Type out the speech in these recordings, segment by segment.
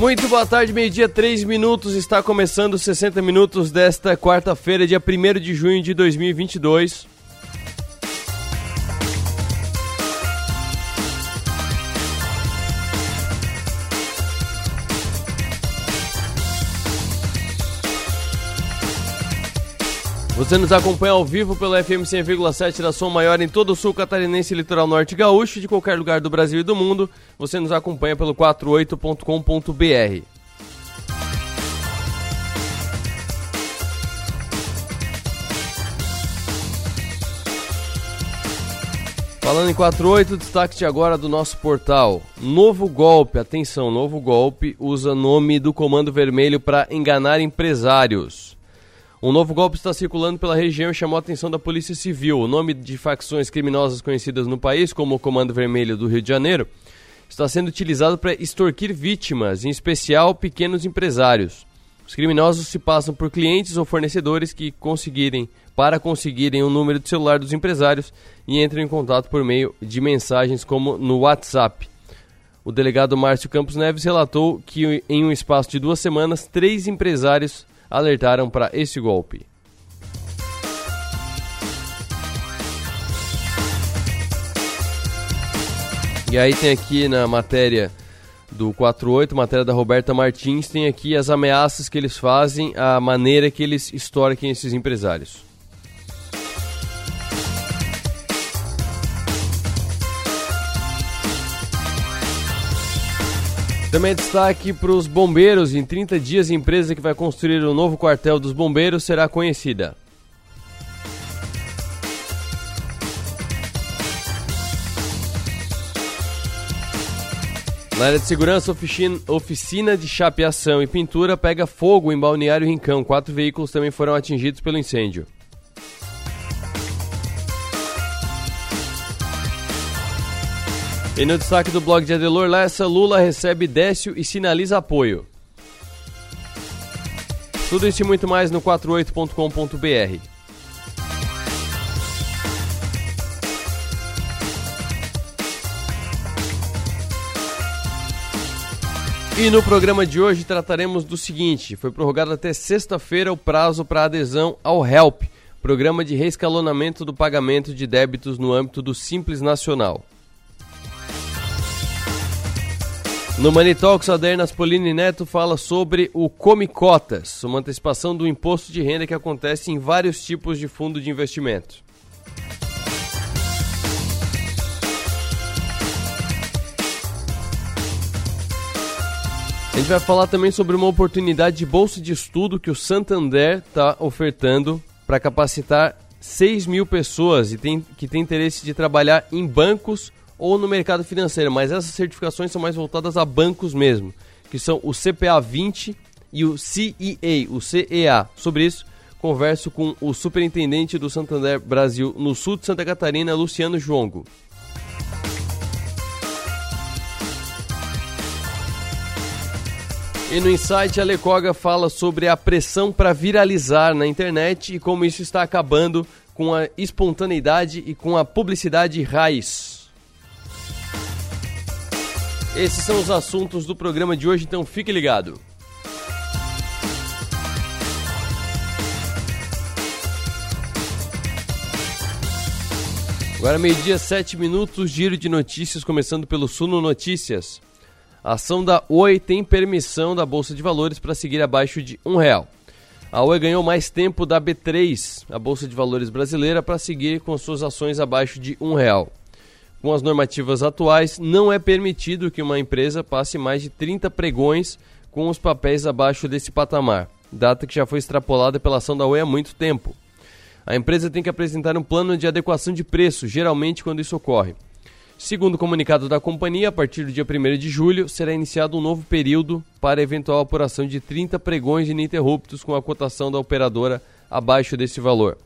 Muito boa tarde, meio-dia, 3 minutos. Está começando 60 minutos desta quarta-feira, dia 1 de junho de 2022. Você nos acompanha ao vivo pelo FM 100,7 da Som Maior em todo o sul catarinense litoral norte gaúcho, de qualquer lugar do Brasil e do mundo. Você nos acompanha pelo 48.com.br. Falando em 48, destaque de agora do nosso portal. Novo golpe, atenção, novo golpe usa nome do Comando Vermelho para enganar empresários. Um novo golpe está circulando pela região e chamou a atenção da Polícia Civil. O nome de facções criminosas conhecidas no país, como o Comando Vermelho do Rio de Janeiro, está sendo utilizado para extorquir vítimas, em especial pequenos empresários. Os criminosos se passam por clientes ou fornecedores que conseguirem para conseguirem o número de celular dos empresários e entram em contato por meio de mensagens como no WhatsApp. O delegado Márcio Campos Neves relatou que em um espaço de duas semanas, três empresários alertaram para esse golpe. E aí tem aqui na matéria do 48, matéria da Roberta Martins, tem aqui as ameaças que eles fazem, a maneira que eles extorquem esses empresários. Também destaque para os bombeiros. Em 30 dias, a empresa que vai construir o novo quartel dos bombeiros será conhecida. Na área de segurança, oficina, de chapeação e pintura pega fogo em Balneário Rincão. Quatro veículos também foram atingidos pelo incêndio. E no destaque do blog de Adelor Lessa, Lula recebe Décio e sinaliza apoio. Tudo isso e muito mais no 48.com.br. E no programa de hoje trataremos do seguinte: foi prorrogado até sexta-feira o prazo para adesão ao HELP, programa de reescalonamento do pagamento de débitos no âmbito do Simples Nacional. No Money Talks, Adernas Polini Neto fala sobre o Come Cotas, uma antecipação do imposto de renda que acontece em vários tipos de fundo de investimento. A gente vai falar também sobre uma oportunidade de bolsa de estudo que o Santander está ofertando para capacitar 6 mil pessoas e tem, que tem interesse de trabalhar em bancos ou no mercado financeiro, mas essas certificações são mais voltadas a bancos mesmo, que são o CPA 20 e o CEA, o CEA. Sobre isso, converso com o superintendente do Santander Brasil no sul de Santa Catarina, Luciano Jongo. E no Insight, a Lecoga fala sobre a pressão para viralizar na internet e como isso está acabando com a espontaneidade e com a publicidade raiz. Esses são os assuntos do programa de hoje, então fique ligado. Agora meio-dia, sete minutos, giro de notícias, começando pelo Suno Notícias. A ação da Oi tem permissão da Bolsa de Valores para seguir abaixo de um real. A Oi ganhou mais tempo da B3, a Bolsa de Valores brasileira, para seguir com suas ações abaixo de um real. Com as normativas atuais, não é permitido que uma empresa passe mais de 30 pregões com os papéis abaixo desse patamar, data que já foi extrapolada pela ação da Oi há muito tempo. A empresa tem que apresentar um plano de adequação de preço, geralmente quando isso ocorre. Segundo o comunicado da companhia, a partir do dia 1 de julho será iniciado um novo período para eventual apuração de 30 pregões ininterruptos com a cotação da operadora abaixo desse valor.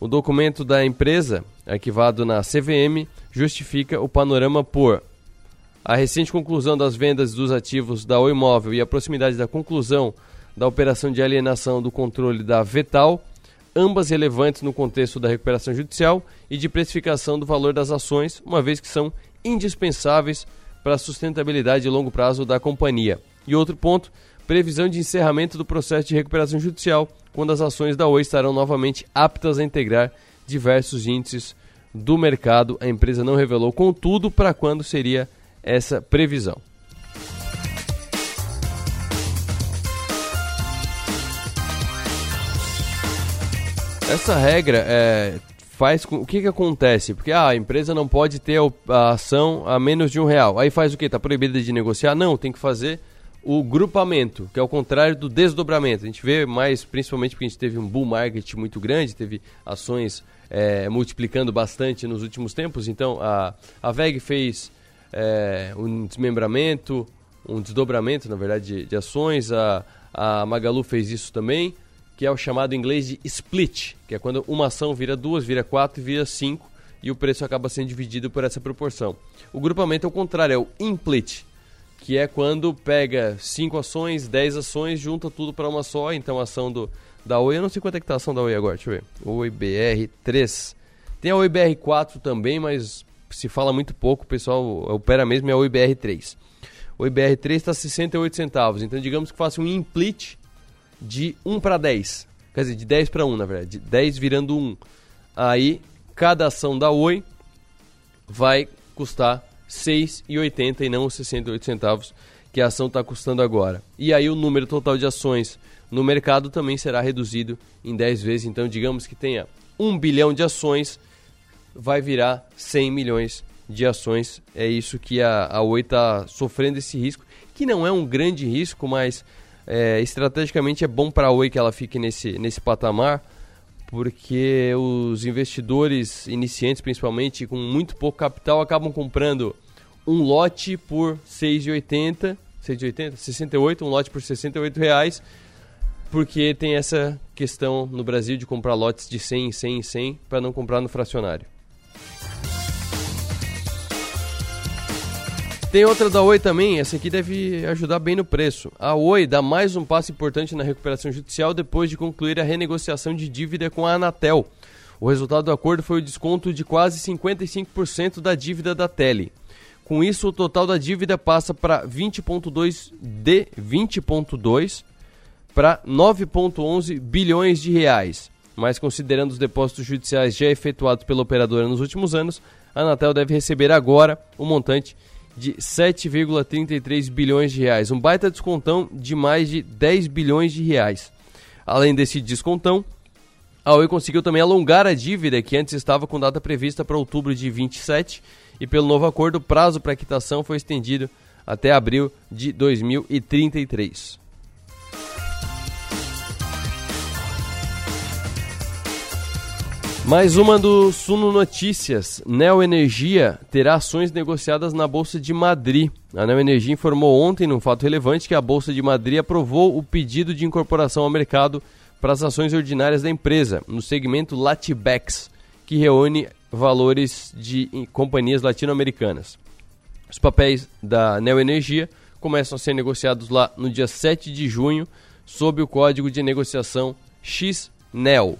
O documento da empresa, arquivado na CVM, justifica o panorama por a recente conclusão das vendas dos ativos da Oi Imóvel e a proximidade da conclusão da operação de alienação do controle da Vetal, ambas relevantes no contexto da recuperação judicial e de precificação do valor das ações, uma vez que são indispensáveis para a sustentabilidade de longo prazo da companhia. E outro ponto, previsão de encerramento do processo de recuperação judicial, quando as ações da Oi estarão novamente aptas a integrar diversos índices do mercado. A empresa não revelou, contudo, para quando seria essa previsão. Essa regra é, faz com, o que, que acontece? Porque ah, a empresa não pode ter a, ação a menos de um real. Aí faz o que? Está proibida de negociar? Não, tem que fazer o grupamento, que é o contrário do desdobramento. A gente vê mais, principalmente porque a gente teve um bull market muito grande, teve ações é, multiplicando bastante nos últimos tempos. Então a, a VEG fez é, um desmembramento, um desdobramento, na verdade, de, de ações. A, a Magalu fez isso também que é o chamado em inglês de split, que é quando uma ação vira duas, vira quatro, vira cinco e o preço acaba sendo dividido por essa proporção. O grupamento é o contrário, é o implit, que é quando pega cinco ações, dez ações, junta tudo para uma só. Então a ação do, da Oi, eu não sei quanto é que tá a ação da Oi agora, deixa eu ver. Oi BR3. Tem a Oi BR4 também, mas se fala muito pouco, o pessoal opera mesmo é a Oi BR3. O IBR3 está 68 centavos, então digamos que faça um implit de 1 para 10. Quer dizer, de 10 para 1, na verdade. De 10 virando 1. Aí, cada ação da Oi vai custar 6,80 e não os 68 centavos que a ação está custando agora. E aí o número total de ações no mercado também será reduzido em 10 vezes. Então, digamos que tenha 1 bilhão de ações, vai virar 100 milhões de ações. É isso que a, a Oi está sofrendo esse risco, que não é um grande risco, mas é, estrategicamente é bom para a Oi que ela fique nesse, nesse patamar, porque os investidores iniciantes, principalmente com muito pouco capital, acabam comprando um lote por 6,80, 6,80, 68, um lote por 68 reais, porque tem essa questão no Brasil de comprar lotes de 100, 100, 100 para não comprar no fracionário. Tem outra da Oi também, essa aqui deve ajudar bem no preço. A Oi dá mais um passo importante na recuperação judicial depois de concluir a renegociação de dívida com a Anatel. O resultado do acordo foi o desconto de quase 55% da dívida da Tele. Com isso, o total da dívida passa para 20.2 de 20.2 para 9.11 bilhões de reais. Mas considerando os depósitos judiciais já efetuados pela operadora nos últimos anos, a Anatel deve receber agora o montante de 7,33 bilhões de reais, um baita descontão de mais de 10 bilhões de reais. Além desse descontão, a Oi conseguiu também alongar a dívida que antes estava com data prevista para outubro de 27 e pelo novo acordo o prazo para quitação foi estendido até abril de 2033. Mais uma do Suno Notícias. Neo Energia terá ações negociadas na Bolsa de Madrid. A Neo Energia informou ontem, num fato relevante, que a Bolsa de Madrid aprovou o pedido de incorporação ao mercado para as ações ordinárias da empresa, no segmento Latibex, que reúne valores de companhias latino-americanas. Os papéis da Neo Energia começam a ser negociados lá no dia 7 de junho, sob o código de negociação XNEO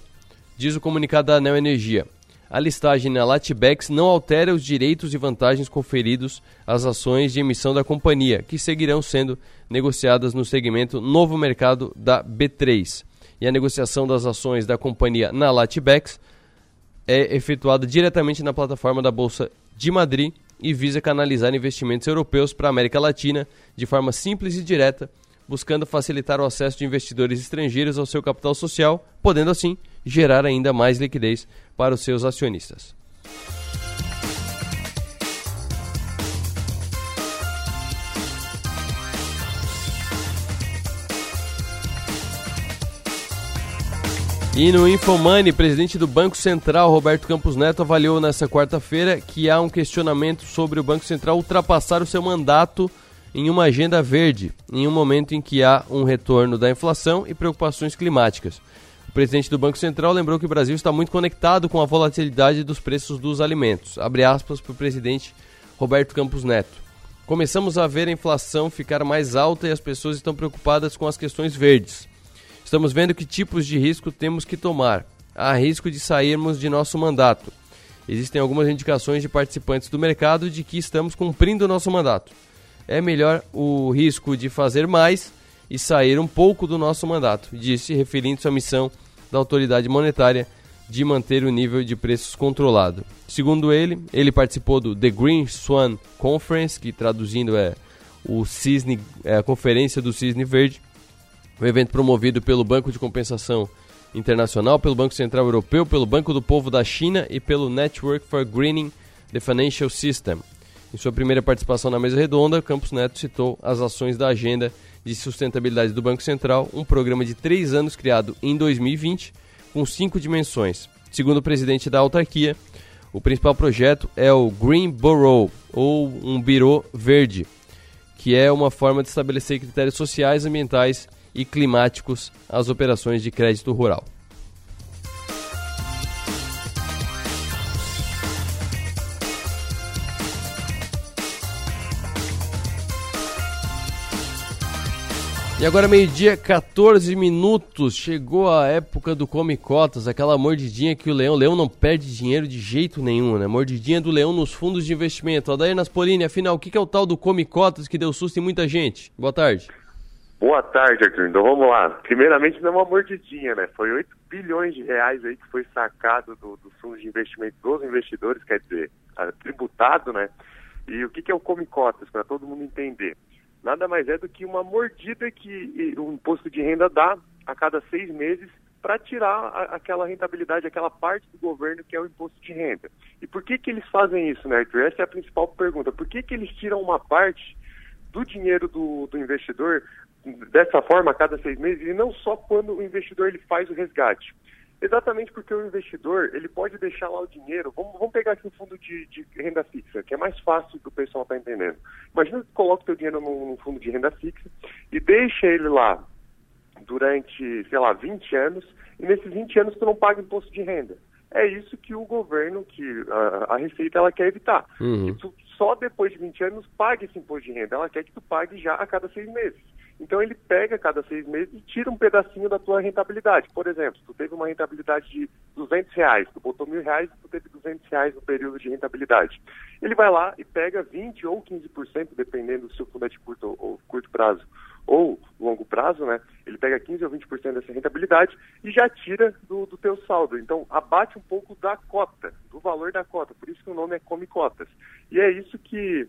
diz o comunicado da Neo Energia. A listagem na Latibex não altera os direitos e vantagens conferidos às ações de emissão da companhia, que seguirão sendo negociadas no segmento Novo Mercado da B3. E a negociação das ações da companhia na Latibex é efetuada diretamente na plataforma da Bolsa de Madrid e visa canalizar investimentos europeus para a América Latina de forma simples e direta, buscando facilitar o acesso de investidores estrangeiros ao seu capital social, podendo assim gerar ainda mais liquidez para os seus acionistas. E no Infomoney, presidente do Banco Central, Roberto Campos Neto, avaliou nesta quarta-feira que há um questionamento sobre o Banco Central ultrapassar o seu mandato em uma agenda verde, em um momento em que há um retorno da inflação e preocupações climáticas. O presidente do Banco Central lembrou que o Brasil está muito conectado com a volatilidade dos preços dos alimentos. Abre aspas para o presidente Roberto Campos Neto. Começamos a ver a inflação ficar mais alta e as pessoas estão preocupadas com as questões verdes. Estamos vendo que tipos de risco temos que tomar. Há risco de sairmos de nosso mandato. Existem algumas indicações de participantes do mercado de que estamos cumprindo o nosso mandato. é melhor o risco de fazer mais e sair um pouco do nosso mandato, disse, referindo-se à missão da autoridade monetária de manter o nível de preços controlado. Segundo ele, ele participou do The Green Swan Conference, que traduzindo é o cisne, é a conferência do cisne verde, um evento promovido pelo Banco de Compensação Internacional, pelo Banco Central Europeu, pelo Banco do Povo da China e pelo Network for Greening the Financial System. Em sua primeira participação na mesa redonda, Campos Neto citou as ações da agenda de sustentabilidade do Banco Central, um programa de três anos criado em 2020 com cinco dimensões. Segundo o presidente da autarquia, o principal projeto é o Green Borough, ou um birô verde, que é uma forma de estabelecer critérios sociais, ambientais e climáticos às operações de crédito rural. E agora, meio-dia, 14 minutos. Chegou a época do Come Cotas, aquela mordidinha que o leão. O leão não perde dinheiro de jeito nenhum, né? Mordidinha do leão nos fundos de investimento. Adair Naspolini, afinal, o que é o tal do Come Cotas que deu susto em muita gente? Boa tarde. Boa tarde, Arthur. Então vamos lá. Primeiramente, não é uma mordidinha, né? Foi 8 bilhões de reais aí que foi sacado do, dos fundos de investimento dos investidores, quer dizer, tributado, né? E o que, que é o Come Cotas, para todo mundo entender? Nada mais é do que uma mordida que o imposto de renda dá a cada seis meses para tirar aquela rentabilidade, aquela parte do governo que é o imposto de renda. E por que, que eles fazem isso, né, Arthur? Essa é a principal pergunta. Por que, que eles tiram uma parte do dinheiro do, do investidor dessa forma a cada seis meses e não só quando o investidor ele faz o resgate? Exatamente porque o investidor, ele pode deixar lá o dinheiro, vamos, vamos pegar aqui um fundo de, de, renda fixa, que é mais fácil do pessoal estar tá entendendo. Imagina que coloca o teu dinheiro num, num, fundo de renda fixa e deixa ele lá durante, sei lá, 20 anos, e nesses 20 anos tu não paga imposto de renda. É isso que o governo, que a, a Receita, ela quer evitar. Uhum. Que tu só depois de 20 anos pague esse imposto de renda. Ela quer que tu pague já a cada seis meses. Então ele pega cada seis meses e tira um pedacinho da tua rentabilidade. Por exemplo, tu teve uma rentabilidade de 200 reais, tu botou mil reais tu teve 200 reais no período de rentabilidade. Ele vai lá e pega 20 ou 15%, dependendo se o fundo é de curto ou curto prazo ou longo prazo, né? Ele pega 15 ou 20% dessa rentabilidade e já tira do, do teu saldo. Então abate um pouco da cota, do valor da cota. Por isso que o nome é Come Cotas. E é isso que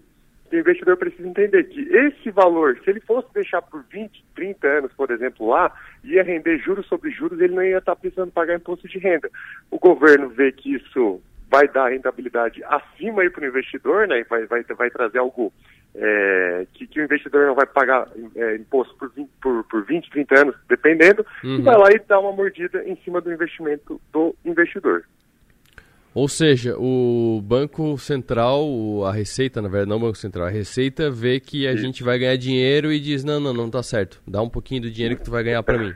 o investidor precisa entender que esse valor, se ele fosse deixar por 20, 30 anos, por exemplo, lá, ia render juros sobre juros, ele não ia estar precisando pagar imposto de renda. O governo vê que isso vai dar rentabilidade acima para o investidor, né? Vai, vai, vai trazer algo é, que, que, o investidor não vai pagar é, imposto por 20, por, por 20, 30 anos, dependendo, uhum. e vai lá e dá uma mordida em cima do investimento do investidor. Ou seja, o Banco Central, a Receita, na verdade, não o Banco Central, a Receita vê que a Sim. gente vai ganhar dinheiro e diz: não, não, não tá certo, dá um pouquinho do dinheiro que tu vai ganhar para mim.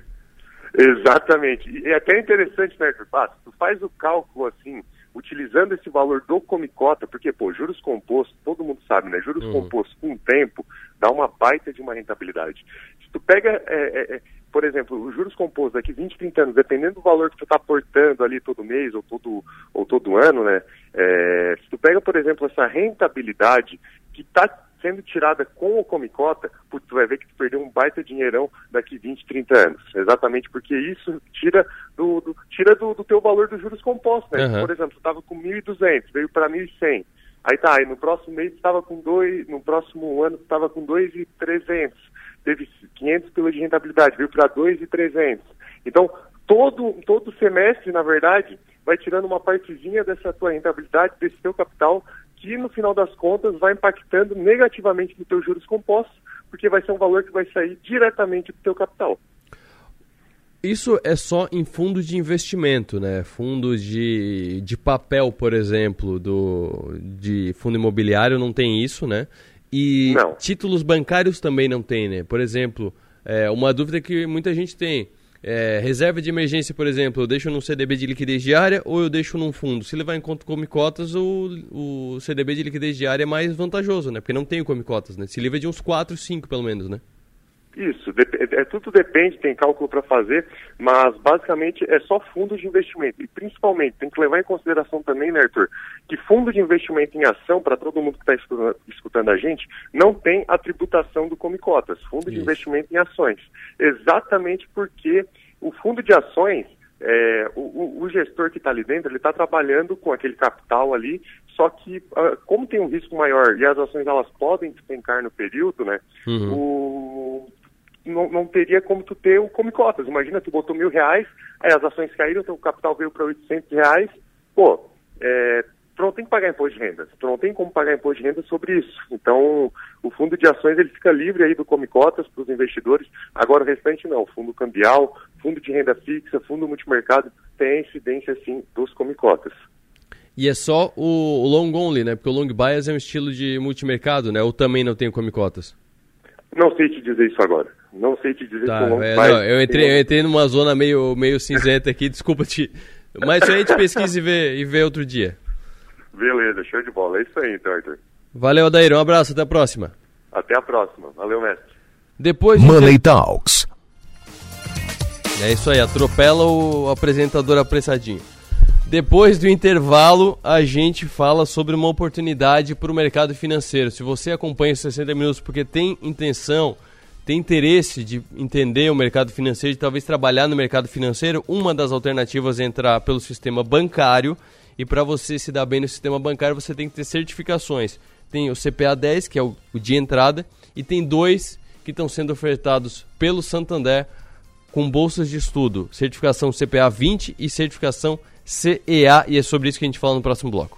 Exatamente. E é até interessante, né, Fácil? Tu faz o cálculo assim, utilizando esse valor do Comicota, porque, pô, juros compostos, todo mundo sabe, né? Juros uhum. compostos com o tempo dá uma baita de uma rentabilidade. Se tu pega é, é, é por exemplo, os juros compostos daqui 20, 30 anos, dependendo do valor que tu está aportando ali todo mês ou todo, ou todo ano, né? É, se tu pega, por exemplo, essa rentabilidade que está sendo tirada com o Comicota, putz, tu vai ver que tu perdeu um baita dinheirão daqui 20, 30 anos. Exatamente porque isso tira do, do tira do, do, teu valor dos juros compostos, né? Uhum. Por exemplo, tu estava com 1.200, veio para 1.100. Aí tá, aí no próximo mês estava com dois, no próximo ano estava com 2.300 teve 500 pila de rentabilidade, veio para 2,300. Então, todo, todo semestre, na verdade, vai tirando uma partezinha dessa tua rentabilidade, desse teu capital, que no final das contas vai impactando negativamente no teu juros compostos, porque vai ser um valor que vai sair diretamente do teu capital. Isso é só em fundos de investimento, né? Fundos de, de papel, por exemplo, do, de fundo imobiliário não tem isso, né? E não. títulos bancários também não tem, né? Por exemplo, é, uma dúvida que muita gente tem. É, reserva de emergência, por exemplo, eu deixo num CDB de liquidez diária ou eu deixo num fundo? Se levar em conta come cotas, o, o CDB de liquidez diária é mais vantajoso, né? Porque não tem o come cotas, né? Se livra de uns 4, 5 pelo menos, né? Isso, é, tudo depende, tem cálculo para fazer, mas basicamente é só fundo de investimento. E principalmente, tem que levar em consideração também, né, Arthur, que fundo de investimento em ação, para todo mundo que está escutando, escutando, a gente, não tem a tributação do Comicotas, fundo Isso. de investimento em ações. Exatamente porque o fundo de ações, é, o, o, gestor que está ali dentro, ele está trabalhando com aquele capital ali, só que uh, como tem um risco maior e as ações elas podem despencar no período, né? Uhum. O, não, não, teria como tu ter o come cotas. Imagina, tu botou mil reais, aí as ações caíram, teu capital veio para 800 reais, pô, é, tu não tem que pagar imposto de renda, tu não tem como pagar imposto de renda sobre isso. Então, o fundo de ações ele fica livre aí do come cotas para os investidores, agora o restante não, fundo cambial, fundo de renda fixa, fundo multimercado, tem incidência sim dos come cotas. E é só o, long only, né? Porque o long bias é um estilo de multimercado, né? Ou também não tem come cotas? Não sei te dizer isso agora. Não sei te dizer tá, como é, não, eu entrei, eu entrei numa zona meio, meio cinzenta aqui, desculpa te. Mas isso aí a gente pesquisa e vê, e vê outro dia. Beleza, show de bola. É isso aí, então, Arthur. Valeu, Adair. Um abraço, até a próxima. Até a próxima. Valeu, mestre. Depois de... Money Talks. É isso aí, atropela o apresentador apressadinho. Depois do intervalo, a gente fala sobre uma oportunidade para o mercado financeiro. Se você acompanha os 60 minutos porque tem intenção tem interesse de entender o mercado financeiro, de talvez trabalhar no mercado financeiro, uma das alternativas é entrar pelo sistema bancário. E para você se dar bem no sistema bancário, você tem que ter certificações. Tem o CPA 10, que é o, o de entrada, e tem dois que estão sendo ofertados pelo Santander com bolsas de estudo: certificação CPA 20 e certificação CEA. E é sobre isso que a gente fala no próximo bloco.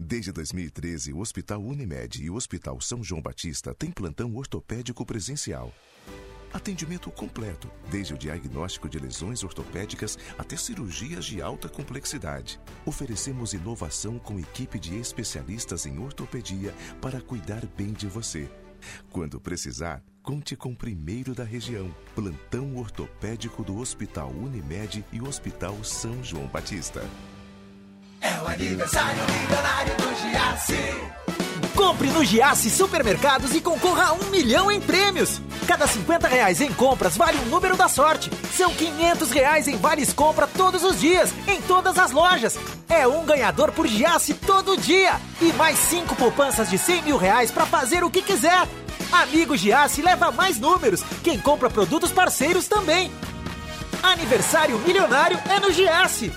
Desde 2013, o Hospital Unimed e o Hospital São João Batista têm plantão ortopédico presencial. Atendimento completo, desde o diagnóstico de lesões ortopédicas até cirurgias de alta complexidade. Oferecemos inovação com equipe de especialistas em ortopedia para cuidar bem de você. Quando precisar, conte com o primeiro da região. Plantão ortopédico do Hospital Unimed e Hospital São João Batista. Aniversário milionário do Giasse. Compre no Giasse Supermercados e concorra a um milhão em prêmios. Cada 50 reais em compras vale um número da sorte. São 500 reais em vales compra todos os dias, em todas as lojas. É um ganhador por Giasse todo dia. E mais cinco poupanças de 100 mil reais para fazer o que quiser. Amigo Giasse leva mais números. Quem compra produtos parceiros também. Aniversário milionário é no Giasse.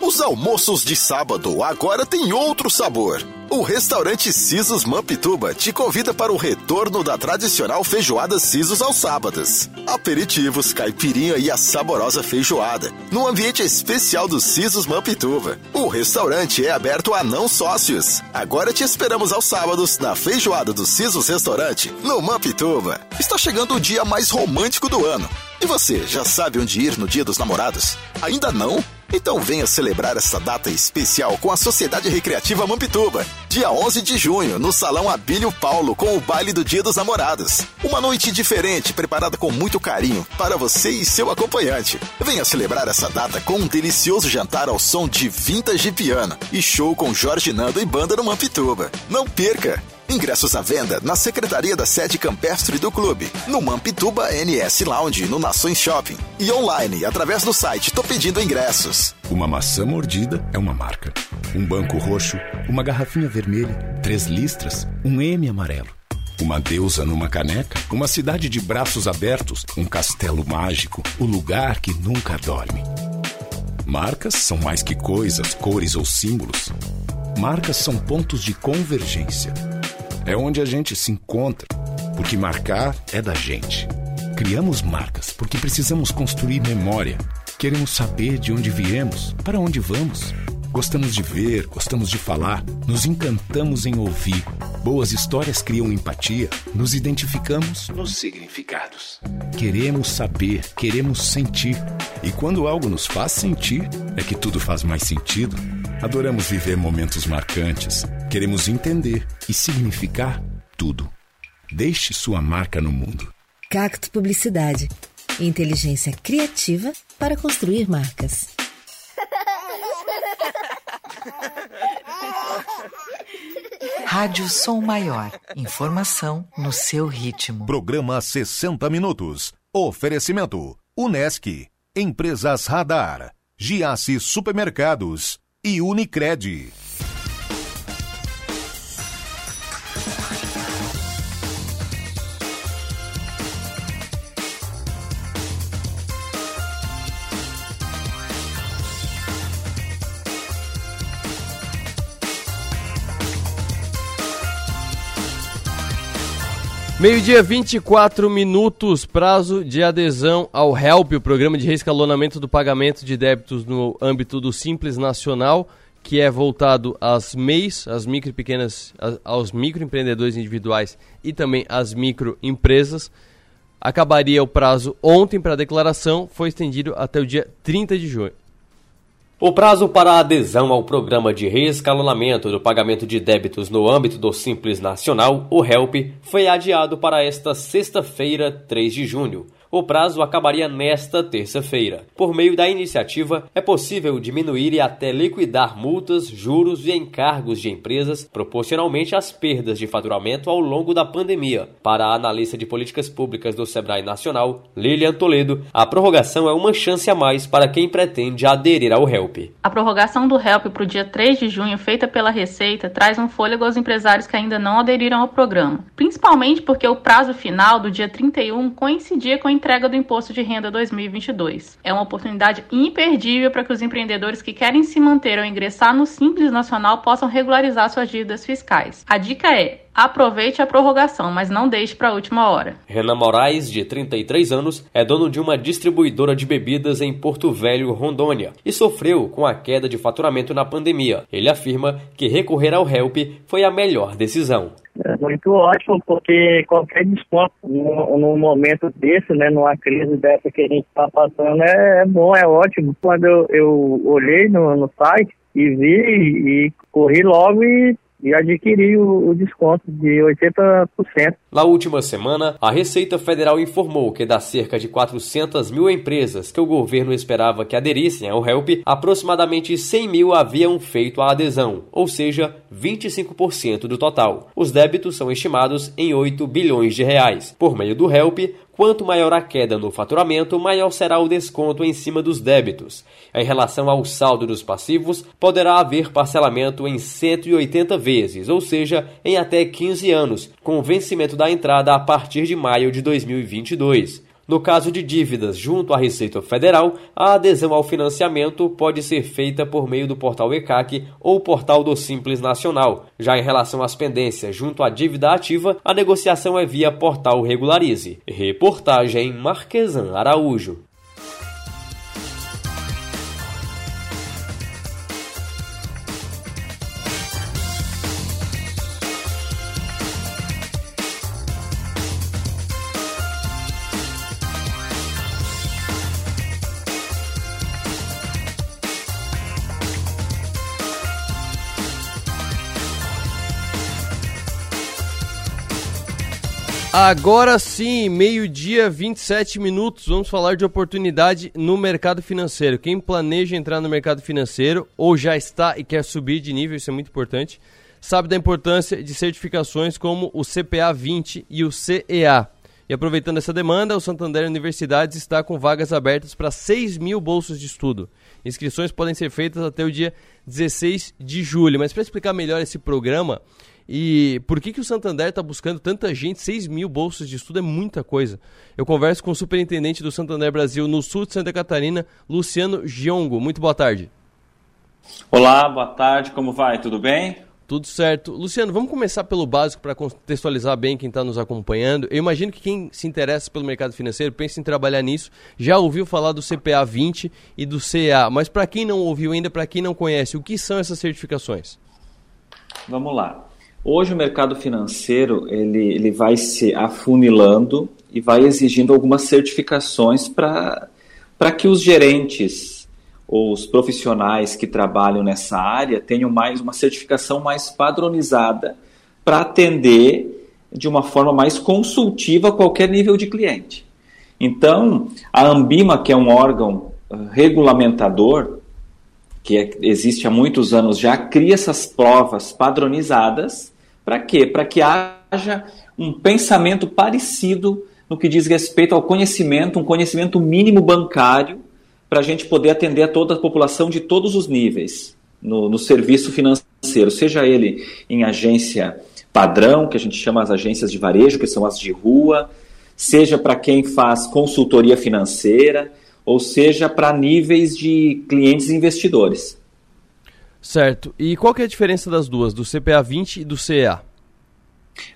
Os almoços de sábado agora têm outro sabor. O restaurante Sisos Mampituba te convida para o retorno da tradicional feijoada Sisos aos sábados. Aperitivos, caipirinha e a saborosa feijoada, no ambiente especial do Sisos Mampituba. O restaurante é aberto a não sócios. Agora te esperamos aos sábados na feijoada do Sisos Restaurante, no Mampituba. Está chegando o dia mais romântico do ano. E você, já sabe onde ir no Dia dos Namorados? Ainda não? Então venha celebrar essa data especial com a Sociedade Recreativa Mampituba, dia 11 de junho, no Salão Abílio Paulo, com o baile do Dia dos Namorados. Uma noite diferente, preparada com muito carinho para você e seu acompanhante. Venha celebrar essa data com um delicioso jantar ao som de vintage piano e show com Jorge Nando e banda no Mampituba. Não perca! Ingressos à venda na secretaria da sede campestre do clube, no Mampituba NS Lounge, no Nações Shopping e online através do site Tô Pedindo Ingressos. Uma maçã mordida é uma marca. Um banco roxo, uma garrafinha vermelha, três listras, um M amarelo. Uma deusa numa caneca, uma cidade de braços abertos, um castelo mágico, o lugar que nunca dorme. Marcas são mais que coisas, cores ou símbolos. Marcas são pontos de convergência. É onde a gente se encontra, porque marcar é da gente. Criamos marcas porque precisamos construir memória. Queremos saber de onde viemos, para onde vamos. Gostamos de ver, gostamos de falar, nos encantamos em ouvir. Boas histórias criam empatia, nos identificamos nos significados. Queremos saber, queremos sentir. E quando algo nos faz sentir, é que tudo faz mais sentido. Adoramos viver momentos marcantes, queremos entender e significar tudo. Deixe sua marca no mundo. Cacto Publicidade. Inteligência criativa para construir marcas. Rádio Som Maior. Informação no seu ritmo. Programa 60 Minutos. Oferecimento: Unesc, Empresas Radar, Giasse Supermercados e Unicred. Meio-dia 24 minutos, prazo de adesão ao HELP, o programa de reescalonamento do pagamento de débitos no âmbito do Simples Nacional, que é voltado às MEIs, às micro e pequenas, aos microempreendedores individuais e também às microempresas. Acabaria o prazo ontem para declaração, foi estendido até o dia 30 de junho. O prazo para a adesão ao programa de reescalonamento do pagamento de débitos no âmbito do Simples Nacional, o HELP, foi adiado para esta sexta-feira, 3 de junho. O prazo acabaria nesta terça-feira. Por meio da iniciativa, é possível diminuir e até liquidar multas, juros e encargos de empresas proporcionalmente às perdas de faturamento ao longo da pandemia. Para a analista de políticas públicas do Sebrae Nacional, Lilian Toledo, a prorrogação é uma chance a mais para quem pretende aderir ao HELP. A prorrogação do HELP para o dia 3 de junho, feita pela Receita, traz um fôlego aos empresários que ainda não aderiram ao programa, principalmente porque o prazo final do dia 31 coincidia com a entrega do Imposto de Renda 2022. É uma oportunidade imperdível para que os empreendedores que querem se manter ou ingressar no Simples Nacional possam regularizar suas dívidas fiscais. A dica é Aproveite a prorrogação, mas não deixe para a última hora. Renan Moraes, de 33 anos, é dono de uma distribuidora de bebidas em Porto Velho, Rondônia, e sofreu com a queda de faturamento na pandemia. Ele afirma que recorrer ao HELP foi a melhor decisão. É muito ótimo, porque qualquer desconto num, momento desse, né, numa crise dessa que a gente está passando, é, é, bom, é ótimo. Quando eu, eu olhei no, no site e vi e corri logo e e adquirir o, desconto de 80%. Na última semana, a Receita Federal informou que das cerca de 400 mil empresas que o governo esperava que aderissem ao HELP, aproximadamente 100 mil haviam feito a adesão, ou seja, 25% do total. Os débitos são estimados em 8 bilhões de reais. Por meio do HELP, Quanto maior a queda no faturamento, maior será o desconto em cima dos débitos. Em relação ao saldo dos passivos, poderá haver parcelamento em 180 vezes, ou seja, em até 15 anos, com vencimento da entrada a partir de maio de 2022. No caso de dívidas junto à Receita Federal, a adesão ao financiamento pode ser feita por meio do portal ECAC ou portal do Simples Nacional. Já em relação às pendências junto à dívida ativa, a negociação é via portal Regularize. Reportagem Marquesan Araújo. Agora sim, meio-dia, 27 minutos. Vamos falar de oportunidade no mercado financeiro. Quem planeja entrar no mercado financeiro ou já está e quer subir de nível, isso é muito importante. sabe da importância de certificações como o CPA 20 e o CEA. E aproveitando essa demanda, o Santander Universidades está com vagas abertas para 6 mil bolsas de estudo. Inscrições podem ser feitas até o dia 16 de julho. Mas para explicar melhor esse programa e por que, que o Santander está buscando tanta gente, 6 mil bolsas de estudo é muita coisa. Eu converso com o superintendente do Santander Brasil no sul de Santa Catarina, Luciano Giongo. Muito boa tarde. Olá, boa tarde, como vai? Tudo bem? Tudo certo. Luciano, vamos começar pelo básico para contextualizar bem quem está nos acompanhando. Eu imagino que quem se interessa pelo mercado financeiro, pensa em trabalhar nisso, já ouviu falar do CPA 20 e do CEA. Mas para quem não ouviu ainda, para quem não conhece, o que são essas certificações? Vamos lá. Hoje o mercado financeiro ele, ele vai se afunilando e vai exigindo algumas certificações para que os gerentes os profissionais que trabalham nessa área tenham mais uma certificação mais padronizada para atender de uma forma mais consultiva qualquer nível de cliente. Então, a Ambima, que é um órgão uh, regulamentador, que é, existe há muitos anos já, cria essas provas padronizadas. Para quê? Para que haja um pensamento parecido no que diz respeito ao conhecimento, um conhecimento mínimo bancário para a gente poder atender a toda a população de todos os níveis no, no serviço financeiro, seja ele em agência padrão, que a gente chama as agências de varejo, que são as de rua, seja para quem faz consultoria financeira, ou seja para níveis de clientes e investidores. Certo. E qual que é a diferença das duas, do CPA 20 e do CEA?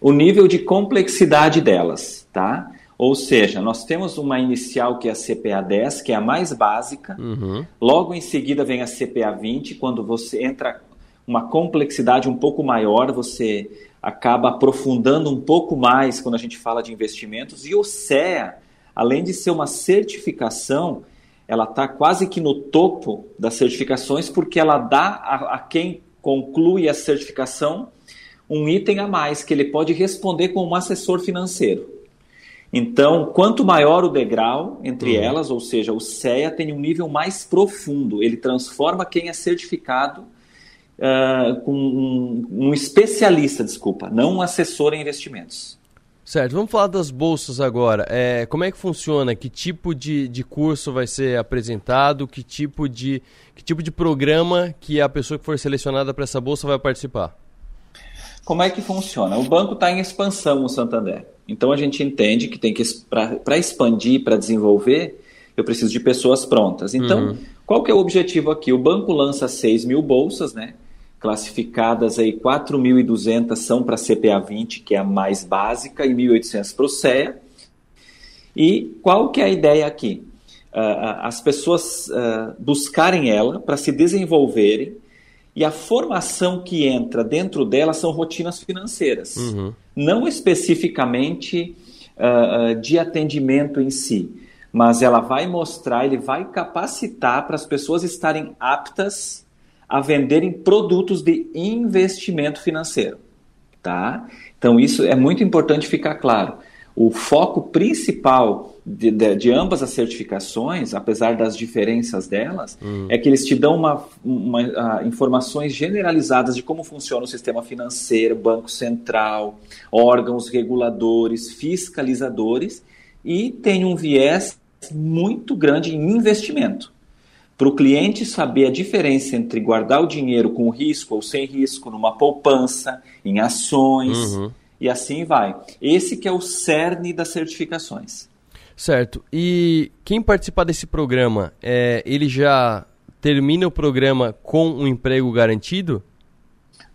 O nível de complexidade delas, tá? Ou seja, nós temos uma inicial que é a CPA 10, que é a mais básica. Uhum. Logo em seguida vem a CPA 20, quando você entra uma complexidade um pouco maior, você acaba aprofundando um pouco mais quando a gente fala de investimentos. E o CEA, além de ser uma certificação, ela está quase que no topo das certificações, porque ela dá a, a quem conclui a certificação um item a mais, que ele pode responder como um assessor financeiro. Então, quanto maior o degrau entre uhum. elas, ou seja, o CEA tem um nível mais profundo, ele transforma quem é certificado uh, com um, um, especialista, desculpa, não um assessor em investimentos. Certo, vamos falar das bolsas agora. É, como é que funciona? Que tipo de, de curso vai ser apresentado? Que tipo de, que tipo de programa que a pessoa que for selecionada para essa bolsa vai participar? Como é que funciona? O banco está em expansão no Santander. Então a gente entende que tem que para expandir, para desenvolver, eu preciso de pessoas prontas. Então, uhum. qual que é o objetivo aqui? O banco lança 6 mil bolsas, né? Classificadas aí 4.200 são para CPA 20, que é a mais básica, e 1.800 para o CEA. E qual que é a ideia aqui? Uh, as pessoas uh, buscarem ela para se desenvolverem e a formação que entra dentro dela são rotinas financeiras, uhum. não especificamente uh, de atendimento em si, mas ela vai mostrar, ele vai capacitar para as pessoas estarem aptas a venderem produtos de investimento financeiro, tá? Então isso é muito importante ficar claro. O foco principal de, de, de, ambas as certificações, apesar das diferenças delas, uhum. é que eles te dão uma, uma uh, informações generalizadas de como funciona o sistema financeiro, Banco Central, órgãos reguladores, fiscalizadores, e tem um viés muito grande em investimento. Para o cliente saber a diferença entre guardar o dinheiro com risco ou sem risco, numa poupança, em ações. Uhum e assim vai. Esse que é o cerne das certificações. Certo. E quem participar desse programa, é, ele já termina o programa com um emprego garantido?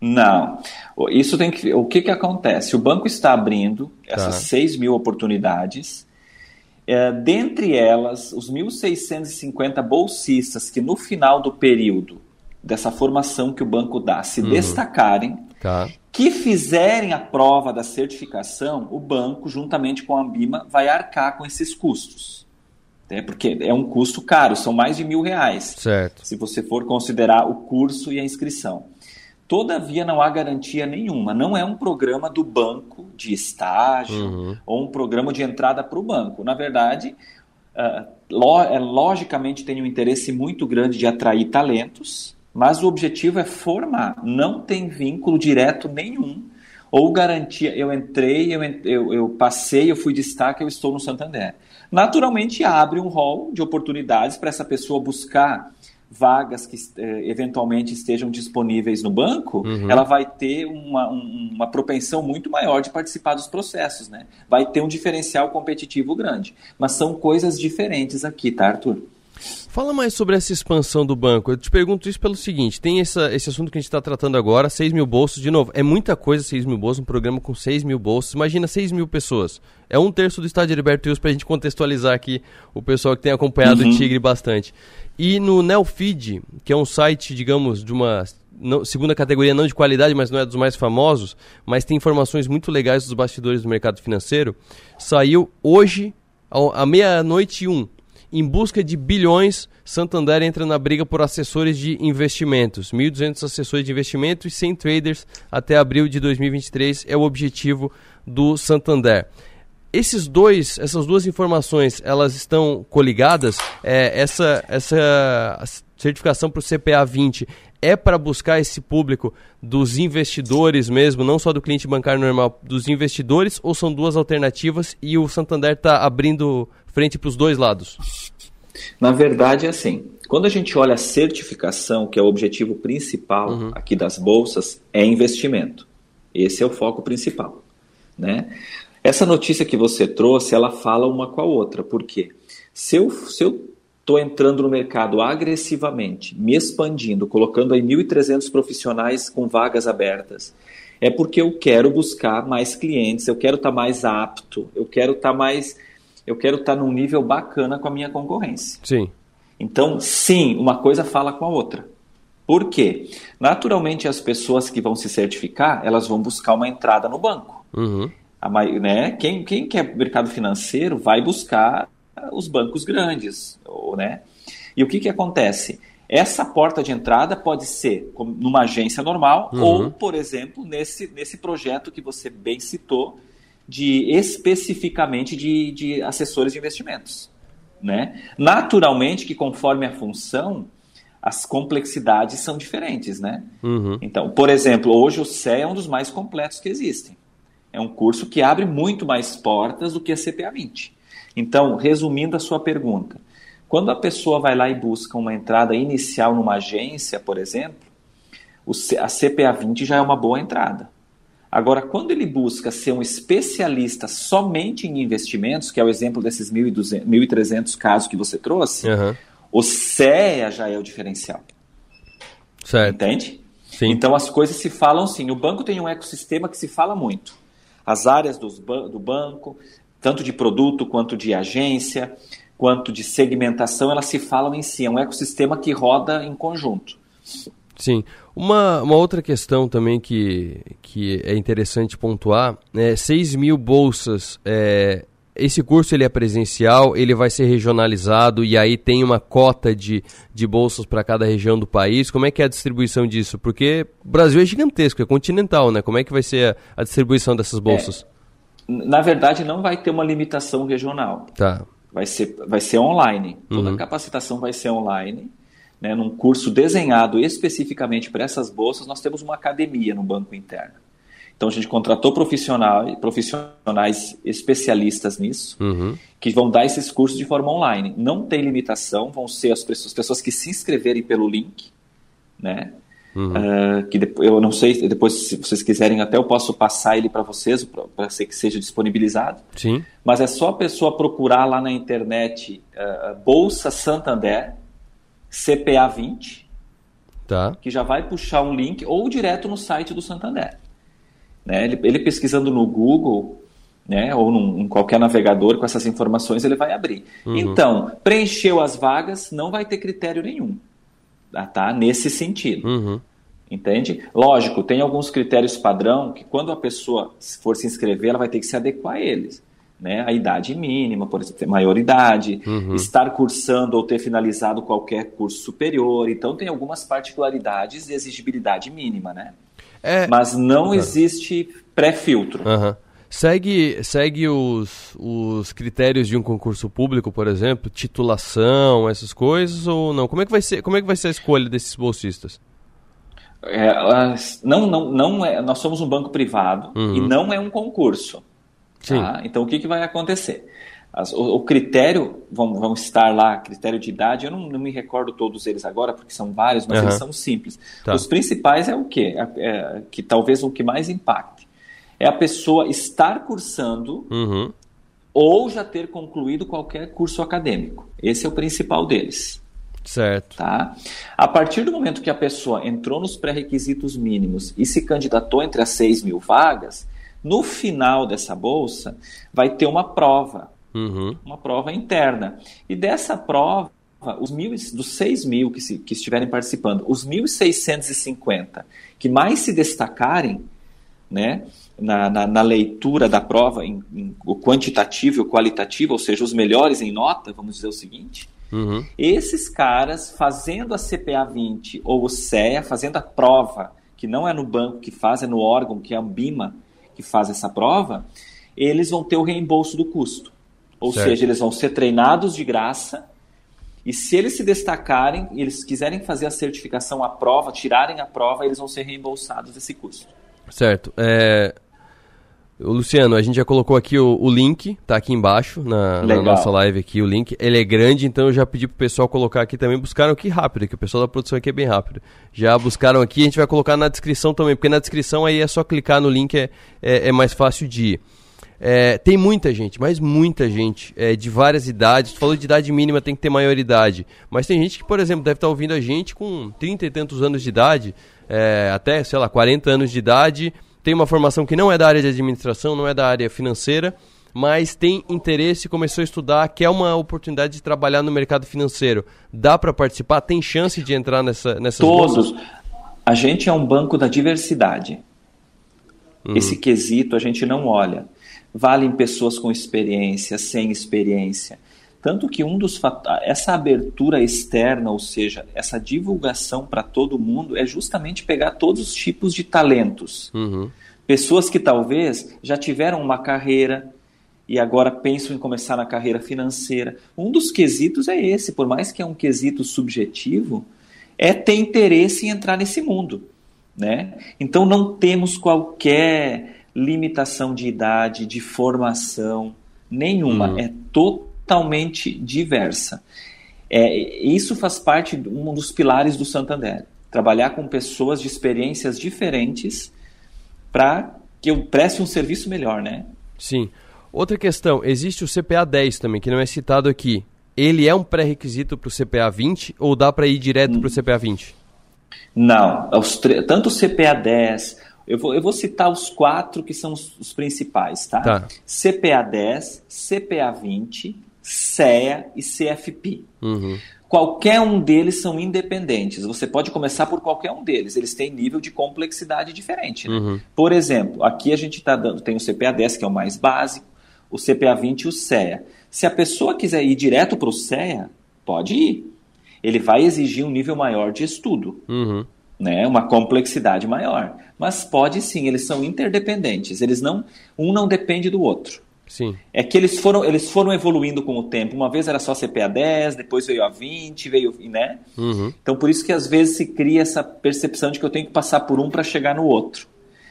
Não. Isso tem que. O que, que acontece? O banco está abrindo essas tá. 6 mil oportunidades. É, dentre elas, os 1.650 bolsistas que no final do período dessa formação que o banco dá se uhum. destacarem, tá que fizerem a prova da certificação, o banco, juntamente com a Ambima, vai arcar com esses custos. É porque é um custo caro, são mais de mil reais. Certo. Se você for considerar o curso e a inscrição. Todavia, não há garantia nenhuma. Não é um programa do banco de estágio uhum. ou um programa de entrada para o banco. Na verdade, uh, lo, é, logicamente tem um interesse muito grande de atrair talentos Mas o objetivo é formar, não tem vínculo direto nenhum ou garantia, eu entrei, eu, eu, eu, passei, eu fui destaque, eu estou no Santander. Naturalmente abre um rol de oportunidades para essa pessoa buscar vagas que eh, eventualmente estejam disponíveis no banco, uhum. ela vai ter uma, um, uma propensão muito maior de participar dos processos, né? Vai ter um diferencial competitivo grande. Mas são coisas diferentes aqui, tá, Arthur? Fala mais sobre essa expansão do banco. Eu te pergunto isso pelo seguinte: tem essa, esse assunto que a gente está tratando agora, 6 mil bolsos. De novo, é muita coisa 6 mil bolsos, um programa com 6 mil bolsos. Imagina 6 mil pessoas. É um terço do estado de Heriberto Wilson para a gente contextualizar aqui o pessoal que tem acompanhado uhum. o Tigre bastante. E no Nelfeed, que é um site, digamos, de uma não, segunda categoria, não de qualidade, mas não é dos mais famosos, mas tem informações muito legais dos bastidores do mercado financeiro, saiu hoje, à meia-noite e um, em busca de bilhões, Santander entra na briga por assessores de investimentos. 1.200 assessores de investimento e 100 traders até abril de 2023 é o objetivo do Santander. Esses dois, essas duas informações, elas estão coligadas? É, essa, essa certificação para o CPA 20 é para buscar esse público dos investidores mesmo, não só do cliente bancário normal, dos investidores, ou são duas alternativas e o Santander está abrindo frente para os dois lados? Na verdade, é assim. Quando a gente olha a certificação, que é o objetivo principal uhum. aqui das bolsas, é investimento. Esse é o foco principal, né? Essa notícia que você trouxe, ela fala uma com a outra. Por quê? Se eu estou entrando no mercado agressivamente, me expandindo, colocando aí 1.300 profissionais com vagas abertas, é porque eu quero buscar mais clientes, eu quero estar tá mais apto, eu quero estar tá mais eu quero estar num nível bacana com a minha concorrência. Sim. Então, sim, uma coisa fala com a outra. Por quê? Naturalmente, as pessoas que vão se certificar, elas vão buscar uma entrada no banco. Uhum. A, né? quem, quem quer mercado financeiro vai buscar os bancos grandes. Ou, né? E o que, que acontece? Essa porta de entrada pode ser numa agência normal uhum. ou, por exemplo, nesse, nesse projeto que você bem citou, de especificamente de, de assessores de investimentos. Né? Naturalmente que conforme a função, as complexidades são diferentes, né? Uhum. Então, por exemplo, hoje o CE é um dos mais completos que existem. É um curso que abre muito mais portas do que a CPA 20. Então, resumindo a sua pergunta, quando a pessoa vai lá e busca uma entrada inicial numa agência, por exemplo, a CPA 20 já é uma boa entrada. Agora, quando ele busca ser um especialista somente em investimentos, que é o exemplo desses 1.300 casos que você trouxe, uhum. o CEA já é o diferencial. Certo. Entende? Sim. Então as coisas se falam sim. O banco tem um ecossistema que se fala muito. As áreas ban do banco, tanto de produto quanto de agência, quanto de segmentação, elas se falam em si. É um ecossistema que roda em conjunto. Sim. Uma, uma outra questão também que, que é interessante pontuar é 6 mil bolsas. É, esse curso ele é presencial, ele vai ser regionalizado e aí tem uma cota de, de bolsas para cada região do país. Como é que é a distribuição disso? Porque o Brasil é gigantesco, é continental, né? Como é que vai ser a, a distribuição dessas bolsas? É, na verdade, não vai ter uma limitação regional. Tá. Vai ser, vai ser online. Toda Uhum. a capacitação vai ser online né, num curso desenhado especificamente para essas bolsas, nós temos uma academia no banco interno. Então a gente contratou profissionais, profissionais especialistas nisso, Uhum. que vão dar esses cursos de forma online. Não tem limitação, vão ser as pessoas, as pessoas que se inscreverem pelo link, né? Uhum. Ah, que depois, eu não sei, depois se vocês quiserem até eu posso passar ele para vocês, para ser que seja disponibilizado. Sim. Mas é só a pessoa procurar lá na internet ah, Bolsa Santander, CPA 20, Tá. que já vai puxar um link ou direto no site do Santander. Né? Ele, ele pesquisando no Google, né, ou num, em qualquer navegador com essas informações, ele vai abrir. Uhum. Então, preencheu as vagas, não vai ter critério nenhum. Tá? tá? Nesse sentido. Uhum. Entende? Lógico, tem alguns critérios padrão que quando a pessoa for se inscrever, ela vai ter que se adequar a eles. Né? A idade mínima, por exemplo, ter maioridade, Uhum. estar cursando ou ter finalizado qualquer curso superior. Então tem algumas particularidades e exigibilidade mínima, né? É... Mas não Tá. existe pré-filtro. Aham. Segue, segue os, os critérios de um concurso público, por exemplo, titulação, essas coisas, ou não? Como é que vai ser, como é que vai ser a escolha desses bolsistas? É, não, não, não é, nós somos um banco privado uhum. e não é um concurso. Tá? Então, o que, que vai acontecer? As, o, o, critério, vão, vão estar lá, critério de idade, eu não, não, me recordo todos eles agora, porque são vários, mas uhum. eles são simples. Tá. Os principais é o quê? É, é, que talvez o que mais impacte. É a pessoa estar cursando uhum. ou já ter concluído qualquer curso acadêmico. Esse é o principal deles. Certo. Tá? A partir do momento que a pessoa entrou nos pré-requisitos mínimos e se candidatou entre as 6 mil vagas, no final dessa bolsa vai ter uma prova Uhum. Uma prova interna. E dessa prova, os mil, dos 6 mil que, se, que estiverem participando, os 1.650 que mais se destacarem né, na, na, na leitura da prova, em, em, o quantitativo e o qualitativo, ou seja, os melhores em nota, vamos dizer o seguinte, uhum. esses caras fazendo a CPA 20 ou o CEA, fazendo a prova, que não é no banco que faz, é no órgão, que é a BIMA, que faz essa prova, eles vão ter o reembolso do custo. Ou certo. seja, eles vão ser treinados de graça e se eles se destacarem, eles quiserem fazer a certificação, a prova, tirarem a prova, eles vão ser reembolsados desse custo. Certo. É... Luciano, a gente já colocou aqui o, o link, tá aqui embaixo na, na, nossa live aqui o link. Ele é grande, então eu já pedi pro pessoal colocar aqui também. Buscaram aqui rápido, que o pessoal da produção aqui é bem rápido. Já buscaram aqui, a gente vai colocar na descrição também, porque na descrição aí é só clicar no link, é, é, é mais fácil de ir. É, tem muita gente, mas muita gente é, de várias idades. Tu falou de idade mínima, tem que ter maioridade. Mas tem gente que, por exemplo, deve estar ouvindo a gente com 30 e tantos anos de idade, é, até, sei lá, 40 anos de idade, tem uma formação que não é da área de administração, não é da área financeira, mas tem interesse, começou a estudar, quer uma oportunidade de trabalhar no mercado financeiro. Dá para participar? Tem chance de entrar nessa, nessas Todos. Bolsas? A gente é um banco da diversidade. Uhum. Esse quesito a gente não olha valem pessoas com experiência, sem experiência. Tanto que um dos essa abertura externa, ou seja, essa divulgação para todo mundo, é justamente pegar todos os tipos de talentos. Uhum. Pessoas que talvez já tiveram uma carreira e agora pensam em começar na carreira financeira. Um dos quesitos é esse, por mais que é um quesito subjetivo, é ter interesse em entrar nesse mundo. Né? Então não temos qualquer limitação de idade, de formação, nenhuma. Uhum. É totalmente diversa. É, isso faz parte de um dos pilares do Santander. Trabalhar com pessoas de experiências diferentes para que eu preste um serviço melhor, né? Sim. Outra questão, existe o CPA 10 também, que não é citado aqui. Ele é um pré-requisito para o CPA 20 ou dá para ir direto para o CPA 20? Não, tanto o CPA 10, eu vou, eu vou citar os quatro que são os, os principais, tá? tá? CPA 10, CPA 20, CEA e CFP. Uhum. Qualquer um deles são independentes. Você pode começar por qualquer um deles. Eles têm nível de complexidade diferente. Né? Uhum. Por exemplo, aqui a gente está dando, tem o CPA 10, que é o mais básico, o CPA 20 e o CEA. Se a pessoa quiser ir direto para o CEA, pode ir. Ele vai exigir um nível maior de estudo. Uhum né, uma complexidade maior. Mas pode sim, eles são interdependentes. Eles não, um não depende do outro. Sim. É que eles foram, eles foram evoluindo com o tempo. Uma vez era só CPA 10, depois veio a 20, veio, né? Uhum. Então por isso que às vezes se cria essa percepção de que eu tenho que passar por um para chegar no outro.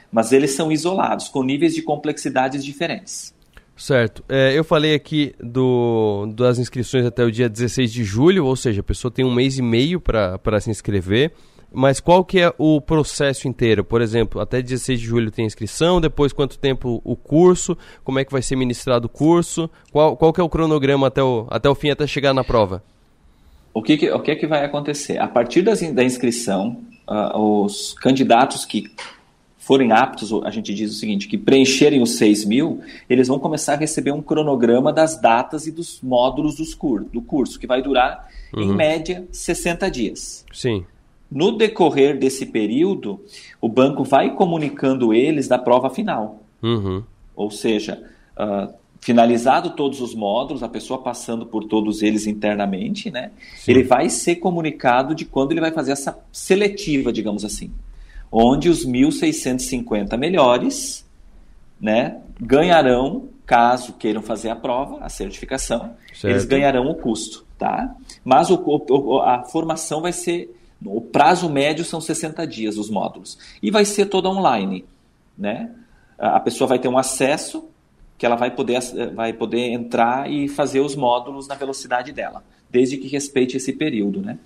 Mas eles são isolados, com níveis de complexidades diferentes. Certo. É, eu falei aqui do, das inscrições até o dia 16 de julho, ou seja, a pessoa tem um mês e meio para se inscrever. Mas qual que é o processo inteiro? Por exemplo, até 16 de julho tem inscrição, depois quanto tempo o curso, como é que vai ser ministrado o curso, qual, qual que é o cronograma até o, até o fim, até chegar na prova? O que, que o que, que vai acontecer? A partir das, da inscrição, uh, os candidatos que forem aptos, a gente diz o seguinte, que preencherem os 6 mil, eles vão começar a receber um cronograma das datas e dos módulos dos cur do curso, que vai durar, uhum. em média, 60 dias. Sim. No decorrer desse período, o banco vai comunicando eles da prova final. Uhum. Ou seja, uh, finalizado todos os módulos, a pessoa passando por todos eles internamente, né? Ele vai ser comunicado de quando ele vai fazer essa seletiva, digamos assim, onde os 1.650 melhores, né, ganharão, caso queiram fazer a prova, a certificação, certo. eles ganharão o custo, tá? Mas o, o, a formação vai ser O prazo médio são 60 dias os módulos. E vai ser toda online. Né? A pessoa vai ter um acesso que ela vai poder, vai poder entrar e fazer os módulos na velocidade dela, desde que respeite esse período. Né?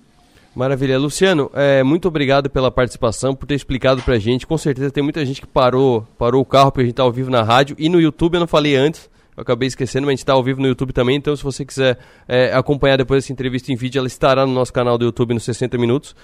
Maravilha. Luciano, é, muito obrigado pela participação, por ter explicado pra gente. Com certeza tem muita gente que parou, parou o carro porque a gente tá ao vivo na rádio e no YouTube, eu não falei antes, eu acabei esquecendo, mas a gente está ao vivo no YouTube também, então se você quiser é, acompanhar depois essa entrevista em vídeo, ela estará no nosso canal do YouTube nos 60 minutos.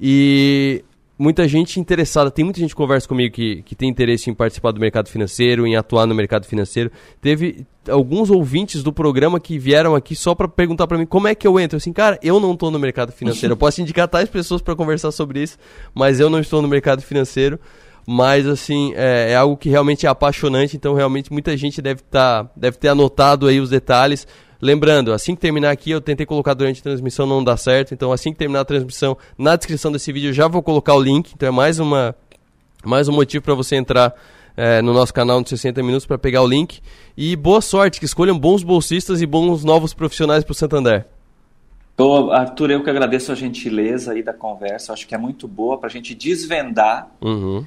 E muita gente interessada, tem muita gente que conversa comigo que, que tem interesse em participar do mercado financeiro, em atuar no mercado financeiro. Teve alguns ouvintes do programa que vieram aqui só para perguntar para mim como é que eu entro. Assim, cara, eu não estou no mercado financeiro. Eu posso indicar tais pessoas para conversar sobre isso, mas eu não estou no mercado financeiro. Mas, assim, é, é algo que realmente é apaixonante, então realmente muita gente deve, tá, deve ter anotado aí os detalhes. Lembrando, assim que terminar aqui, eu tentei colocar durante a transmissão, não dá certo. Então, assim que terminar a transmissão, na descrição desse vídeo eu já vou colocar o link. Então, é mais, uma, mais um motivo para você entrar é, no nosso canal de 60 minutos para pegar o link. E boa sorte, que escolham bons bolsistas e bons novos profissionais para o Santander. Ô, Arthur, eu que agradeço a gentileza aí da conversa. Acho que é muito boa para a gente desvendar uhum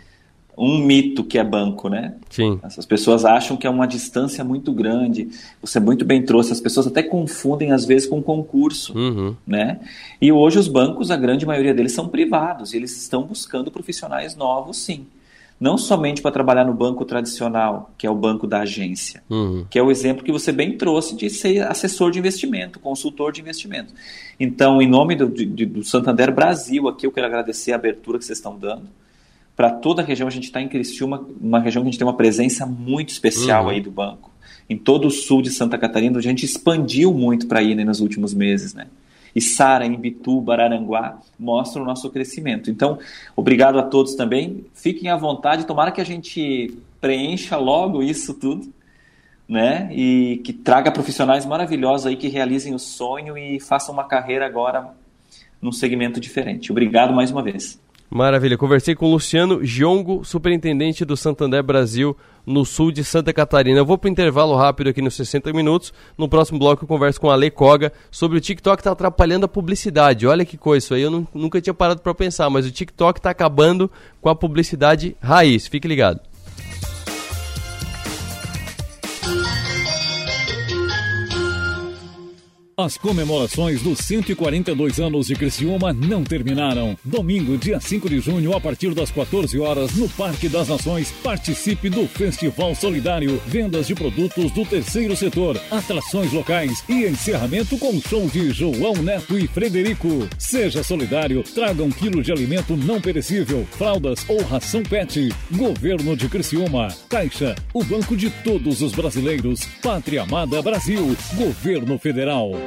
um mito que é banco, né? Sim. As pessoas acham que é uma distância muito grande. Você muito bem trouxe. As pessoas até confundem às vezes com concurso, uhum. né? E hoje os bancos, a grande maioria deles são privados e eles estão buscando profissionais novos, sim. Não somente para trabalhar no banco tradicional, que é o banco da agência, uhum. que é o exemplo que você bem trouxe de ser assessor de investimento, consultor de investimento. Então, em nome do, de, do Santander Brasil, aqui eu quero agradecer a abertura que vocês estão dando para toda a região. A gente está em Criciúma, uma região que a gente tem uma presença muito especial Uhum. aí do banco. Em todo o sul de Santa Catarina, a gente expandiu muito para ir né, nos últimos meses, né? E Sara, Imbituba, Araranguá mostram o nosso crescimento. Então, obrigado a todos também. Fiquem à vontade. Tomara que a gente preencha logo isso tudo, né? E que traga profissionais maravilhosos aí que realizem o sonho e façam uma carreira agora num segmento diferente. Obrigado mais uma vez. Maravilha. Conversei com o Luciano Giongo, superintendente do Santander Brasil, no sul de Santa Catarina. Eu vou para o intervalo rápido aqui nos 60 minutos. No próximo bloco eu converso com a Ale Koga sobre o TikTok está atrapalhando a publicidade. Olha que coisa, isso aí eu não- nunca tinha parado para pensar, mas o TikTok está acabando com a publicidade raiz. Fique ligado. As comemorações dos 142 anos de Criciúma não terminaram. Domingo, dia 5 de junho, a partir das 14 horas, no Parque das Nações, participe do Festival Solidário, vendas de produtos do terceiro setor, atrações locais e encerramento com show de João Neto e Frederico. Seja solidário, traga um quilo de alimento não perecível, fraldas ou ração pet. Governo de Criciúma. Caixa, o banco de todos os brasileiros. Pátria Amada Brasil. Governo Federal.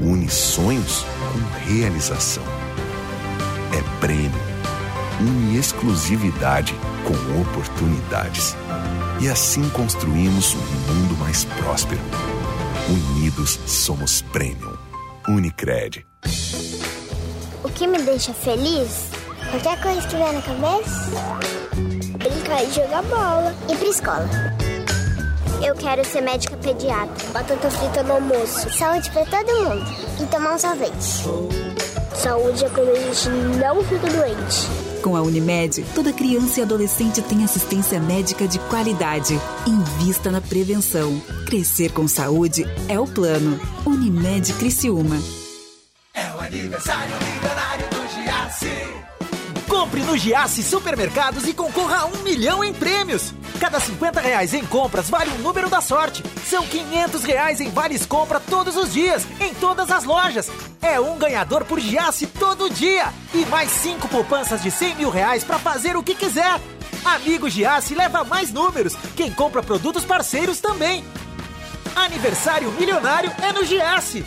Une sonhos com realização. É prêmio. Une exclusividade com oportunidades. E assim construímos um mundo mais próspero. Unidos somos Premium. Unicred. O que me deixa feliz? Qualquer coisa que vier na cabeça. Brincar e jogar bola. Ir pra escola. Eu quero ser médica pediatra. Batata frita no almoço. Saúde pra todo mundo. E tomar um sorvete. Saúde é quando a gente não fica doente. Com a Unimed, toda criança e adolescente tem assistência médica de qualidade. Invista na prevenção. Crescer com saúde é o plano. Unimed Criciúma. É o aniversário milionário do Giasse. Compre no Giasse Supermercados e concorra a um milhão em prêmios. Cada 50 reais em compras vale um número da sorte. São 500 reais em vales compra todos os dias, em todas as lojas. É um ganhador por Giasse todo dia. E mais cinco poupanças de 100 mil reais para fazer o que quiser. Amigo Giasse leva mais números. Quem compra produtos parceiros também. Aniversário milionário é no Giasse.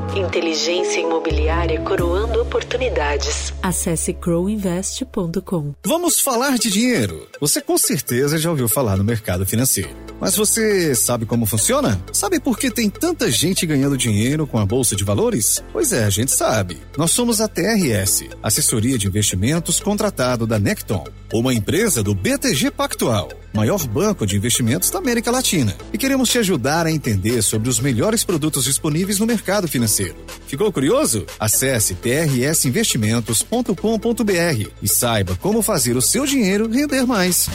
Inteligência imobiliária coroando oportunidades. Acesse crowinvest.com. Vamos falar de dinheiro. Você com certeza já ouviu falar no mercado financeiro. Mas você sabe como funciona? Sabe por que tem tanta gente ganhando dinheiro com a Bolsa de Valores? Pois é, a gente sabe. Nós somos a TRS, assessoria de investimentos contratado da Necton, uma empresa do BTG Pactual, maior banco de investimentos da América Latina. E queremos te ajudar a entender sobre os melhores produtos disponíveis no mercado financeiro. Ficou curioso? Acesse trsinvestimentos.com.br e saiba como fazer o seu dinheiro render mais.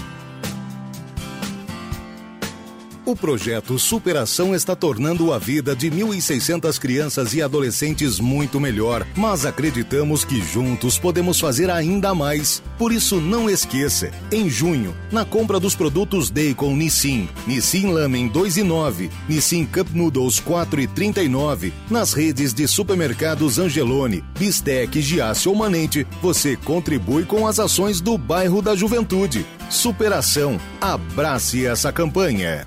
O projeto Superação está tornando a vida de 1.600 crianças e adolescentes muito melhor, mas acreditamos que juntos podemos fazer ainda mais. Por isso, não esqueça: em junho, na compra dos produtos Daycon Nissin, Nissin Lamen 2 e 9, Nissin Cup Noodles 4 e 39, nas redes de supermercados Angelone, Bistec, Giasse ou Manente, você contribui com as ações do bairro da Juventude. Superação. Abrace essa campanha.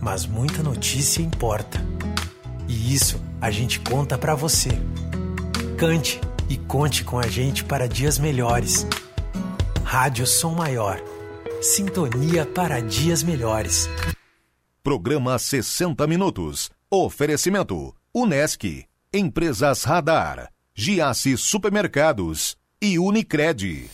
mas muita notícia importa. E isso a gente conta para você. Cante e conte com a gente para dias melhores. Rádio Som Maior. Sintonia para dias melhores. Programa 60 Minutos. Oferecimento: Unesc, Empresas Radar, Giasse Supermercados e Unicred.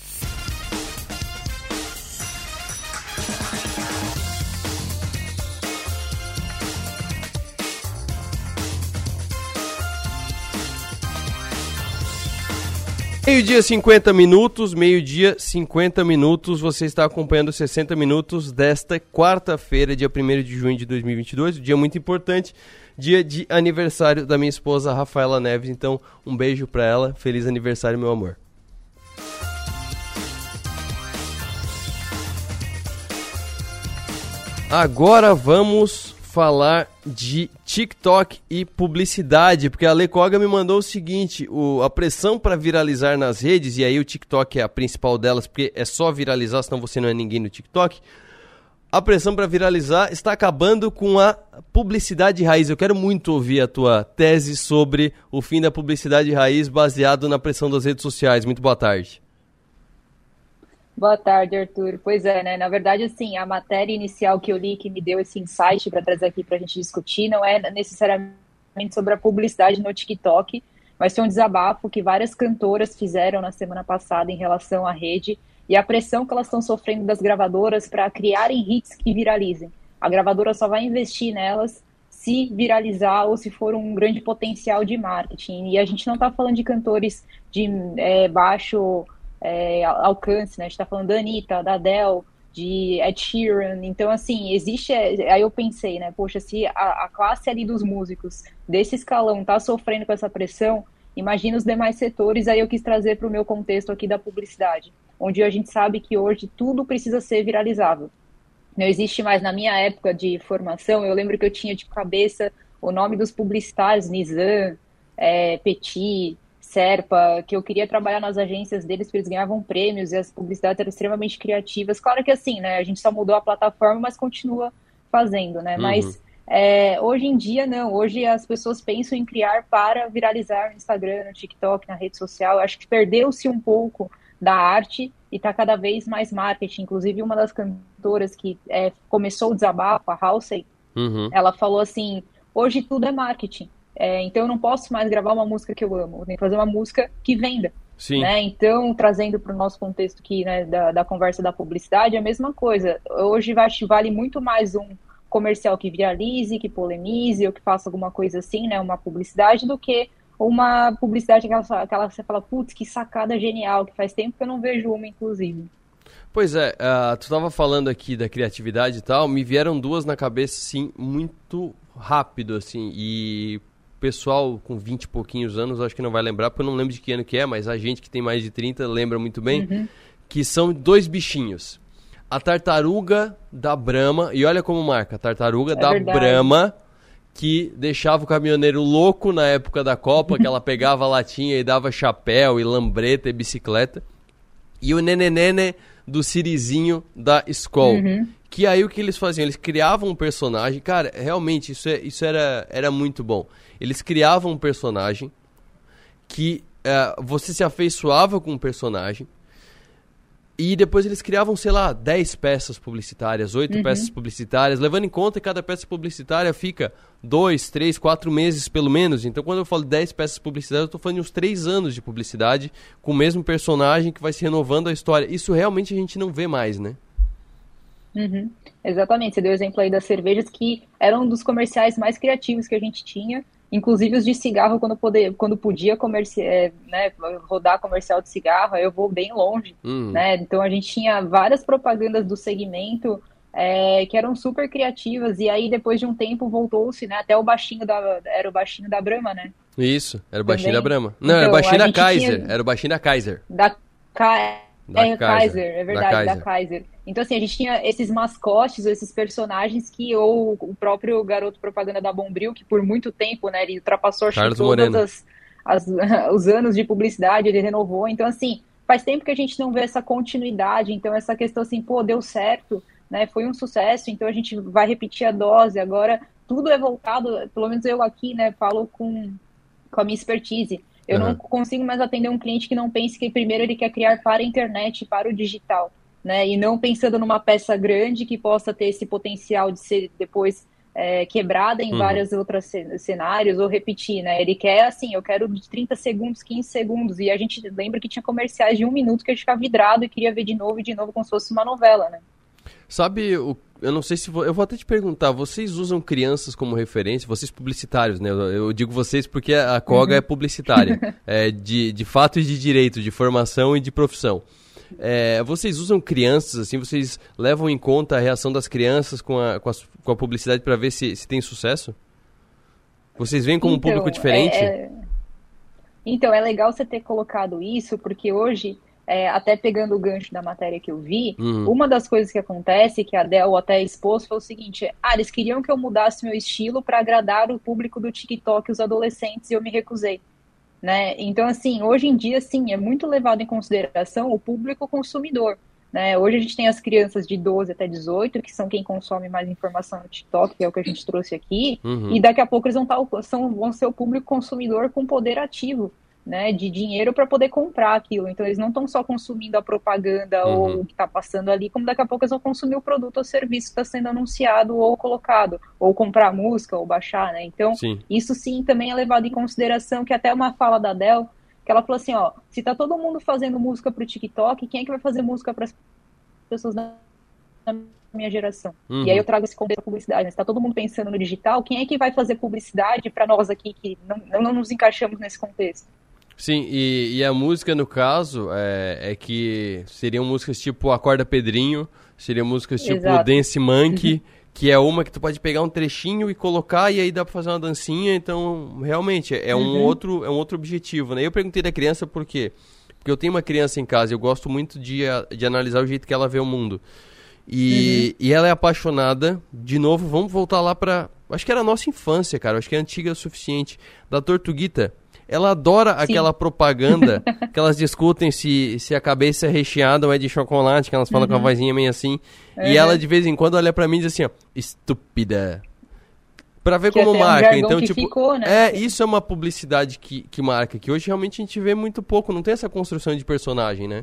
Meio-dia 50 minutos, meio-dia 50 minutos, você está acompanhando 60 minutos desta quarta-feira, dia 1 de junho de 2022, um dia muito importante, dia de aniversário da minha esposa Rafaela Neves, então um beijo para ela, feliz aniversário meu amor. Agora vamos falar de TikTok e publicidade, porque a Lecoga me mandou o seguinte: o, a pressão para viralizar nas redes, e aí o TikTok é a principal delas, porque é só viralizar, senão você não é ninguém no TikTok. A pressão para viralizar está acabando com a publicidade raiz. Eu quero muito ouvir a tua tese sobre o fim da publicidade raiz baseado na pressão das redes sociais. Muito boa tarde. Boa tarde, Arthur. Pois é, né? Na verdade, assim, a matéria inicial que eu li que me deu esse insight para trazer aqui para a gente discutir não é necessariamente sobre a publicidade no TikTok, mas foi um desabafo que várias cantoras fizeram na semana passada em relação à rede e a pressão que elas estão sofrendo das gravadoras para criarem hits que viralizem. A gravadora só vai investir nelas se viralizar ou se for um grande potencial de marketing. E a gente não está falando de cantores de é, baixo é, alcance, né? A gente tá falando da Anitta, da Adele, de Ed Sheeran. Então, assim, existe. É, aí eu pensei, né? Poxa, se a, a, classe ali dos músicos desse escalão tá sofrendo com essa pressão, imagina os demais setores. Aí eu quis trazer para o meu contexto aqui da publicidade, onde a gente sabe que hoje tudo precisa ser viralizável. Não existe mais, na minha época de formação, eu lembro que eu tinha de cabeça o nome dos publicitários, Nizam, é, Petit, Serpa, que eu queria trabalhar nas agências deles, porque eles ganhavam prêmios e as publicidades eram extremamente criativas. Claro que assim, né? A gente só mudou a plataforma, mas continua fazendo, né? Uhum. Mas é, hoje em dia, não. Hoje as pessoas pensam em criar para viralizar no Instagram, no TikTok, na rede social. Eu acho que perdeu-se um pouco da arte e está cada vez mais marketing. Inclusive, uma das cantoras que é, começou o desabafo, a Halsey, uhum. ela falou assim: hoje tudo é marketing. É, então eu não posso mais gravar uma música que eu amo, eu tenho que fazer uma música que venda. Sim. Né? Então, trazendo para o nosso contexto aqui né, da, da conversa da publicidade, é a mesma coisa. Hoje vale muito mais um comercial que viralize, que polemize, ou que faça alguma coisa assim, né? Uma publicidade, do que uma publicidade aquela, aquela que você fala, putz, que sacada genial, que faz tempo que eu não vejo uma, inclusive. Pois é, uh, tu estava falando aqui da criatividade e tal, me vieram duas na cabeça, sim, muito rápido, assim, e pessoal com 20 e pouquinhos anos acho que não vai lembrar, porque eu não lembro de que ano que é, mas a gente que tem mais de 30 lembra muito bem, uhum. que são dois bichinhos. A tartaruga da Brama, e olha como marca, a tartaruga é da verdade. Brama, que deixava o caminhoneiro louco na época da Copa, que ela pegava a latinha e dava chapéu e lambreta e bicicleta. E o Nenenene do Sirizinho da Skol. Uhum. Que aí o que eles faziam? Eles criavam um personagem. Cara, realmente, isso, é, isso era, era muito bom. Eles criavam um personagem que uh, você se afeiçoava com o personagem. E depois eles criavam, sei lá, 10 peças publicitárias, 8 uhum. peças publicitárias, levando em conta que cada peça publicitária fica 2, 3, 4 meses pelo menos. Então, quando eu falo 10 peças publicitárias, eu estou falando de uns 3 anos de publicidade com o mesmo personagem que vai se renovando a história. Isso realmente a gente não vê mais, né? Uhum. Exatamente, você deu o exemplo aí das cervejas que eram um dos comerciais mais criativos que a gente tinha inclusive os de cigarro quando, poder, quando podia comerci é, né, rodar comercial de cigarro, eu vou bem longe, hum. né? Então a gente tinha várias propagandas do segmento é, que eram super criativas e aí depois de um tempo voltou-se, né? Até o baixinho da era o baixinho da Brahma, né? Isso, era o baixinho Também. da Brahma. Não, então, era o baixinho da Kaiser, tinha... era o baixinho da Kaiser. Da, Ka... da é, Kaiser. Kaiser, é verdade, da Kaiser. da Kaiser. Então, assim, a gente tinha esses mascotes, esses personagens que, ou o próprio garoto propaganda da Bombril, que por muito tempo, né, ele ultrapassou todos as, as, os anos de publicidade, ele renovou. Então, assim, faz tempo que a gente não vê essa continuidade. Então, essa questão assim, pô, deu certo, né, foi um sucesso, então a gente vai repetir a dose. Agora, tudo é voltado, pelo menos eu aqui, né, falo com, com a minha expertise. Eu uhum. não consigo mais atender um cliente que não pense que primeiro ele quer criar para a internet, para o digital né? E não pensando numa peça grande que possa ter esse potencial de ser depois é, quebrada em uhum. vários outros cenários ou repetir, né? Ele quer assim, eu quero de 30 segundos, 15 segundos. E a gente lembra que tinha comerciais de um minuto que a gente ficava vidrado e queria ver de novo e de novo como se fosse uma novela, né? Sabe, o, eu não sei se. Vou, eu vou até te perguntar, vocês usam crianças como referência? Vocês publicitários, né? Eu, eu digo vocês porque a COGA uhum. é publicitária. é de, de fato e de direito, de formação e de profissão. É, vocês usam crianças, assim, vocês levam em conta a reação das crianças com a, com a, com a publicidade para ver se, se tem sucesso? Vocês veem como então, um público diferente? É, é... Então, é legal você ter colocado isso, porque hoje, é, até pegando o gancho da matéria que eu vi, uhum. uma das coisas que acontece, que a Dell até expôs, foi o seguinte: ah, eles queriam que eu mudasse meu estilo para agradar o público do TikTok, os adolescentes, e eu me recusei. Né? Então, assim, hoje em dia, sim, é muito levado em consideração o público consumidor. Né? Hoje a gente tem as crianças de 12 até 18, que são quem consome mais informação no TikTok, que é o que a gente trouxe aqui, uhum. e daqui a pouco eles vão, estar, tá são, vão ser o público consumidor com poder ativo né, de dinheiro para poder comprar aquilo. Então eles não estão só consumindo a propaganda uhum. ou o que está passando ali, como daqui a pouco eles vão consumir o produto ou serviço que está sendo anunciado ou colocado, ou comprar música ou baixar, né? Então sim. isso sim também é levado em consideração, que até uma fala da Dell, que ela falou assim, ó, se tá todo mundo fazendo música para o TikTok, quem é que vai fazer música para as pessoas da minha geração? Uhum. E aí eu trago esse contexto da publicidade, né? Se tá todo mundo pensando no digital, quem é que vai fazer publicidade para nós aqui que não, não nos encaixamos nesse contexto? Sim, e, e, a música, no caso, é, é, que seriam músicas tipo Acorda Pedrinho, seriam músicas tipo Exato. Dance Monkey, que é uma que tu pode pegar um trechinho e colocar e aí dá pra fazer uma dancinha, então realmente é, um, uhum. outro, é um outro objetivo, né? Eu perguntei da criança por quê? Porque eu tenho uma criança em casa e eu gosto muito de, de analisar o jeito que ela vê o mundo. E, uhum. e ela é apaixonada, de novo, vamos voltar lá pra. Acho que era a nossa infância, cara, acho que é antiga o suficiente, da Tortuguita ela adora aquela propaganda que elas discutem se, se a cabeça é recheada ou é de chocolate, que elas falam com a Uhum. vozinha meio assim. E Uhum. ela de vez em quando olha pra mim e diz assim, ó, estúpida. Pra ver Que como é um marca. jargão então, tipo, ficou, né? é, isso é uma publicidade que, que marca, que hoje realmente a gente vê muito pouco, não tem essa construção de personagem, né?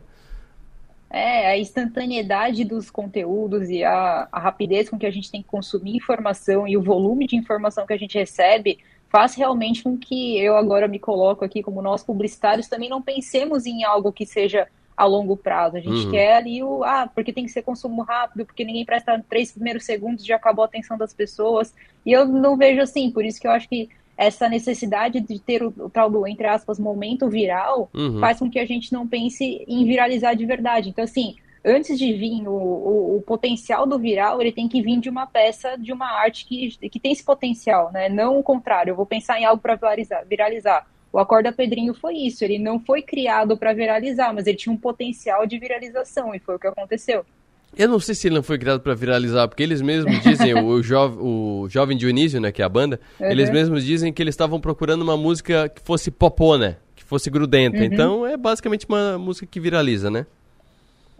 É, a instantaneidade dos conteúdos e a, a rapidez com que a gente tem que consumir informação e o volume de informação que a gente recebe faz realmente com que eu agora me coloco aqui como nós publicitários também não pensemos em algo que seja a longo prazo. A gente Uhum. quer ali o, ah, porque tem que ser consumo rápido, porque ninguém presta três primeiros segundos já acabou a atenção das pessoas. E eu não vejo assim, por isso que eu acho que essa necessidade de ter o, o tal do, entre aspas, momento viral Uhum. faz com que a gente não pense em viralizar de verdade. Então, assim, antes de vir o, o, o potencial do viral, ele tem que vir de uma peça, de uma arte que, que tem esse potencial, né? Não o contrário, eu vou pensar em algo para viralizar, viralizar. O Acorda Pedrinho foi isso, ele não foi criado para viralizar, mas ele tinha um potencial de viralização, e foi o que aconteceu. Eu não sei se ele não foi criado pra viralizar, porque eles mesmos dizem, o, jov, o Jovem Dionísio, né, que é a banda, Uhum. eles mesmos dizem que eles estavam procurando uma música que fosse popô, né? Que fosse grudenta. Uhum. Então é basicamente uma música que viraliza, né?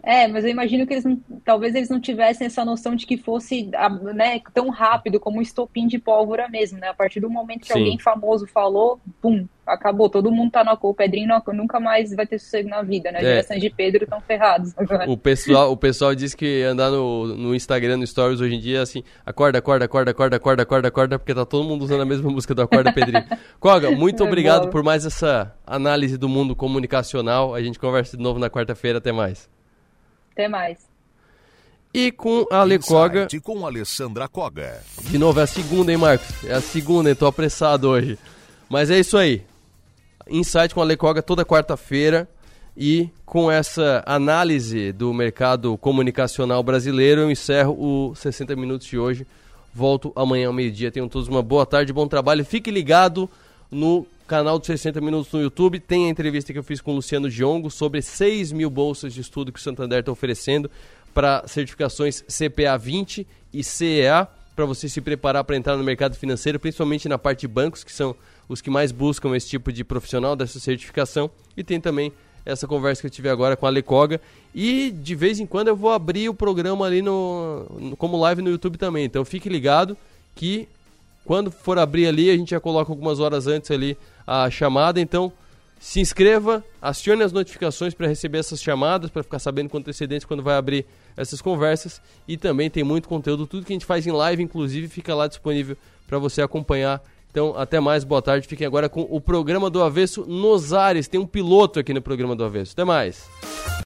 É, mas eu imagino que eles não, talvez eles não tivessem essa noção de que fosse né, tão rápido como um estopim de pólvora mesmo, né? A partir do momento que Sim. alguém famoso falou, pum, acabou. Todo mundo tá na cor. O Pedrinho não- nunca mais vai ter sossego na vida, né? É. Gerações de Pedro estão ferrados agora. O pessoal, o pessoal diz que andar no, no Instagram, no Stories hoje em dia é assim, acorda, acorda, acorda, acorda, acorda, acorda, acorda, porque tá todo mundo usando a mesma música do Acorda Pedrinho. Koga, muito É obrigado bom. por mais essa análise do mundo comunicacional. A gente conversa de novo na quarta-feira, até mais. Até mais. E com a Ale Koga, Insight com Alessandra Koga. de novo, é a segunda, hein, Marcos? É a segunda, hein? Tô apressado hoje. Mas é isso aí. Insight com a Ale Koga toda quarta-feira. E com essa análise do mercado comunicacional brasileiro, eu encerro o 60 Minutos de hoje. Volto amanhã ao meio-dia. Tenham todos uma boa tarde, bom trabalho. Fique ligado no canal dos 60 Minutos no YouTube. Tem a entrevista que eu fiz com o Luciano Diongo sobre 6 mil bolsas de estudo que o Santander está oferecendo para certificações CPA 20 e CEA, para você se preparar para entrar no mercado financeiro, principalmente na parte de bancos, que são os que mais buscam esse tipo de profissional dessa certificação. E tem também essa conversa que eu tive agora com a Lecoga. E de vez em quando eu vou abrir o programa ali no, no- como live no YouTube também. Então fique ligado que quando for abrir ali, a gente já coloca algumas horas antes ali a chamada. Então se inscreva, acione as notificações para receber essas chamadas, para ficar sabendo com antecedência quando vai abrir essas conversas. E também tem muito conteúdo, tudo que a gente faz em live, inclusive, fica lá disponível para você acompanhar. Então, até mais, boa tarde. Fiquem agora com o programa do Avesso nos ares. Tem um piloto aqui no programa do Avesso. Até mais.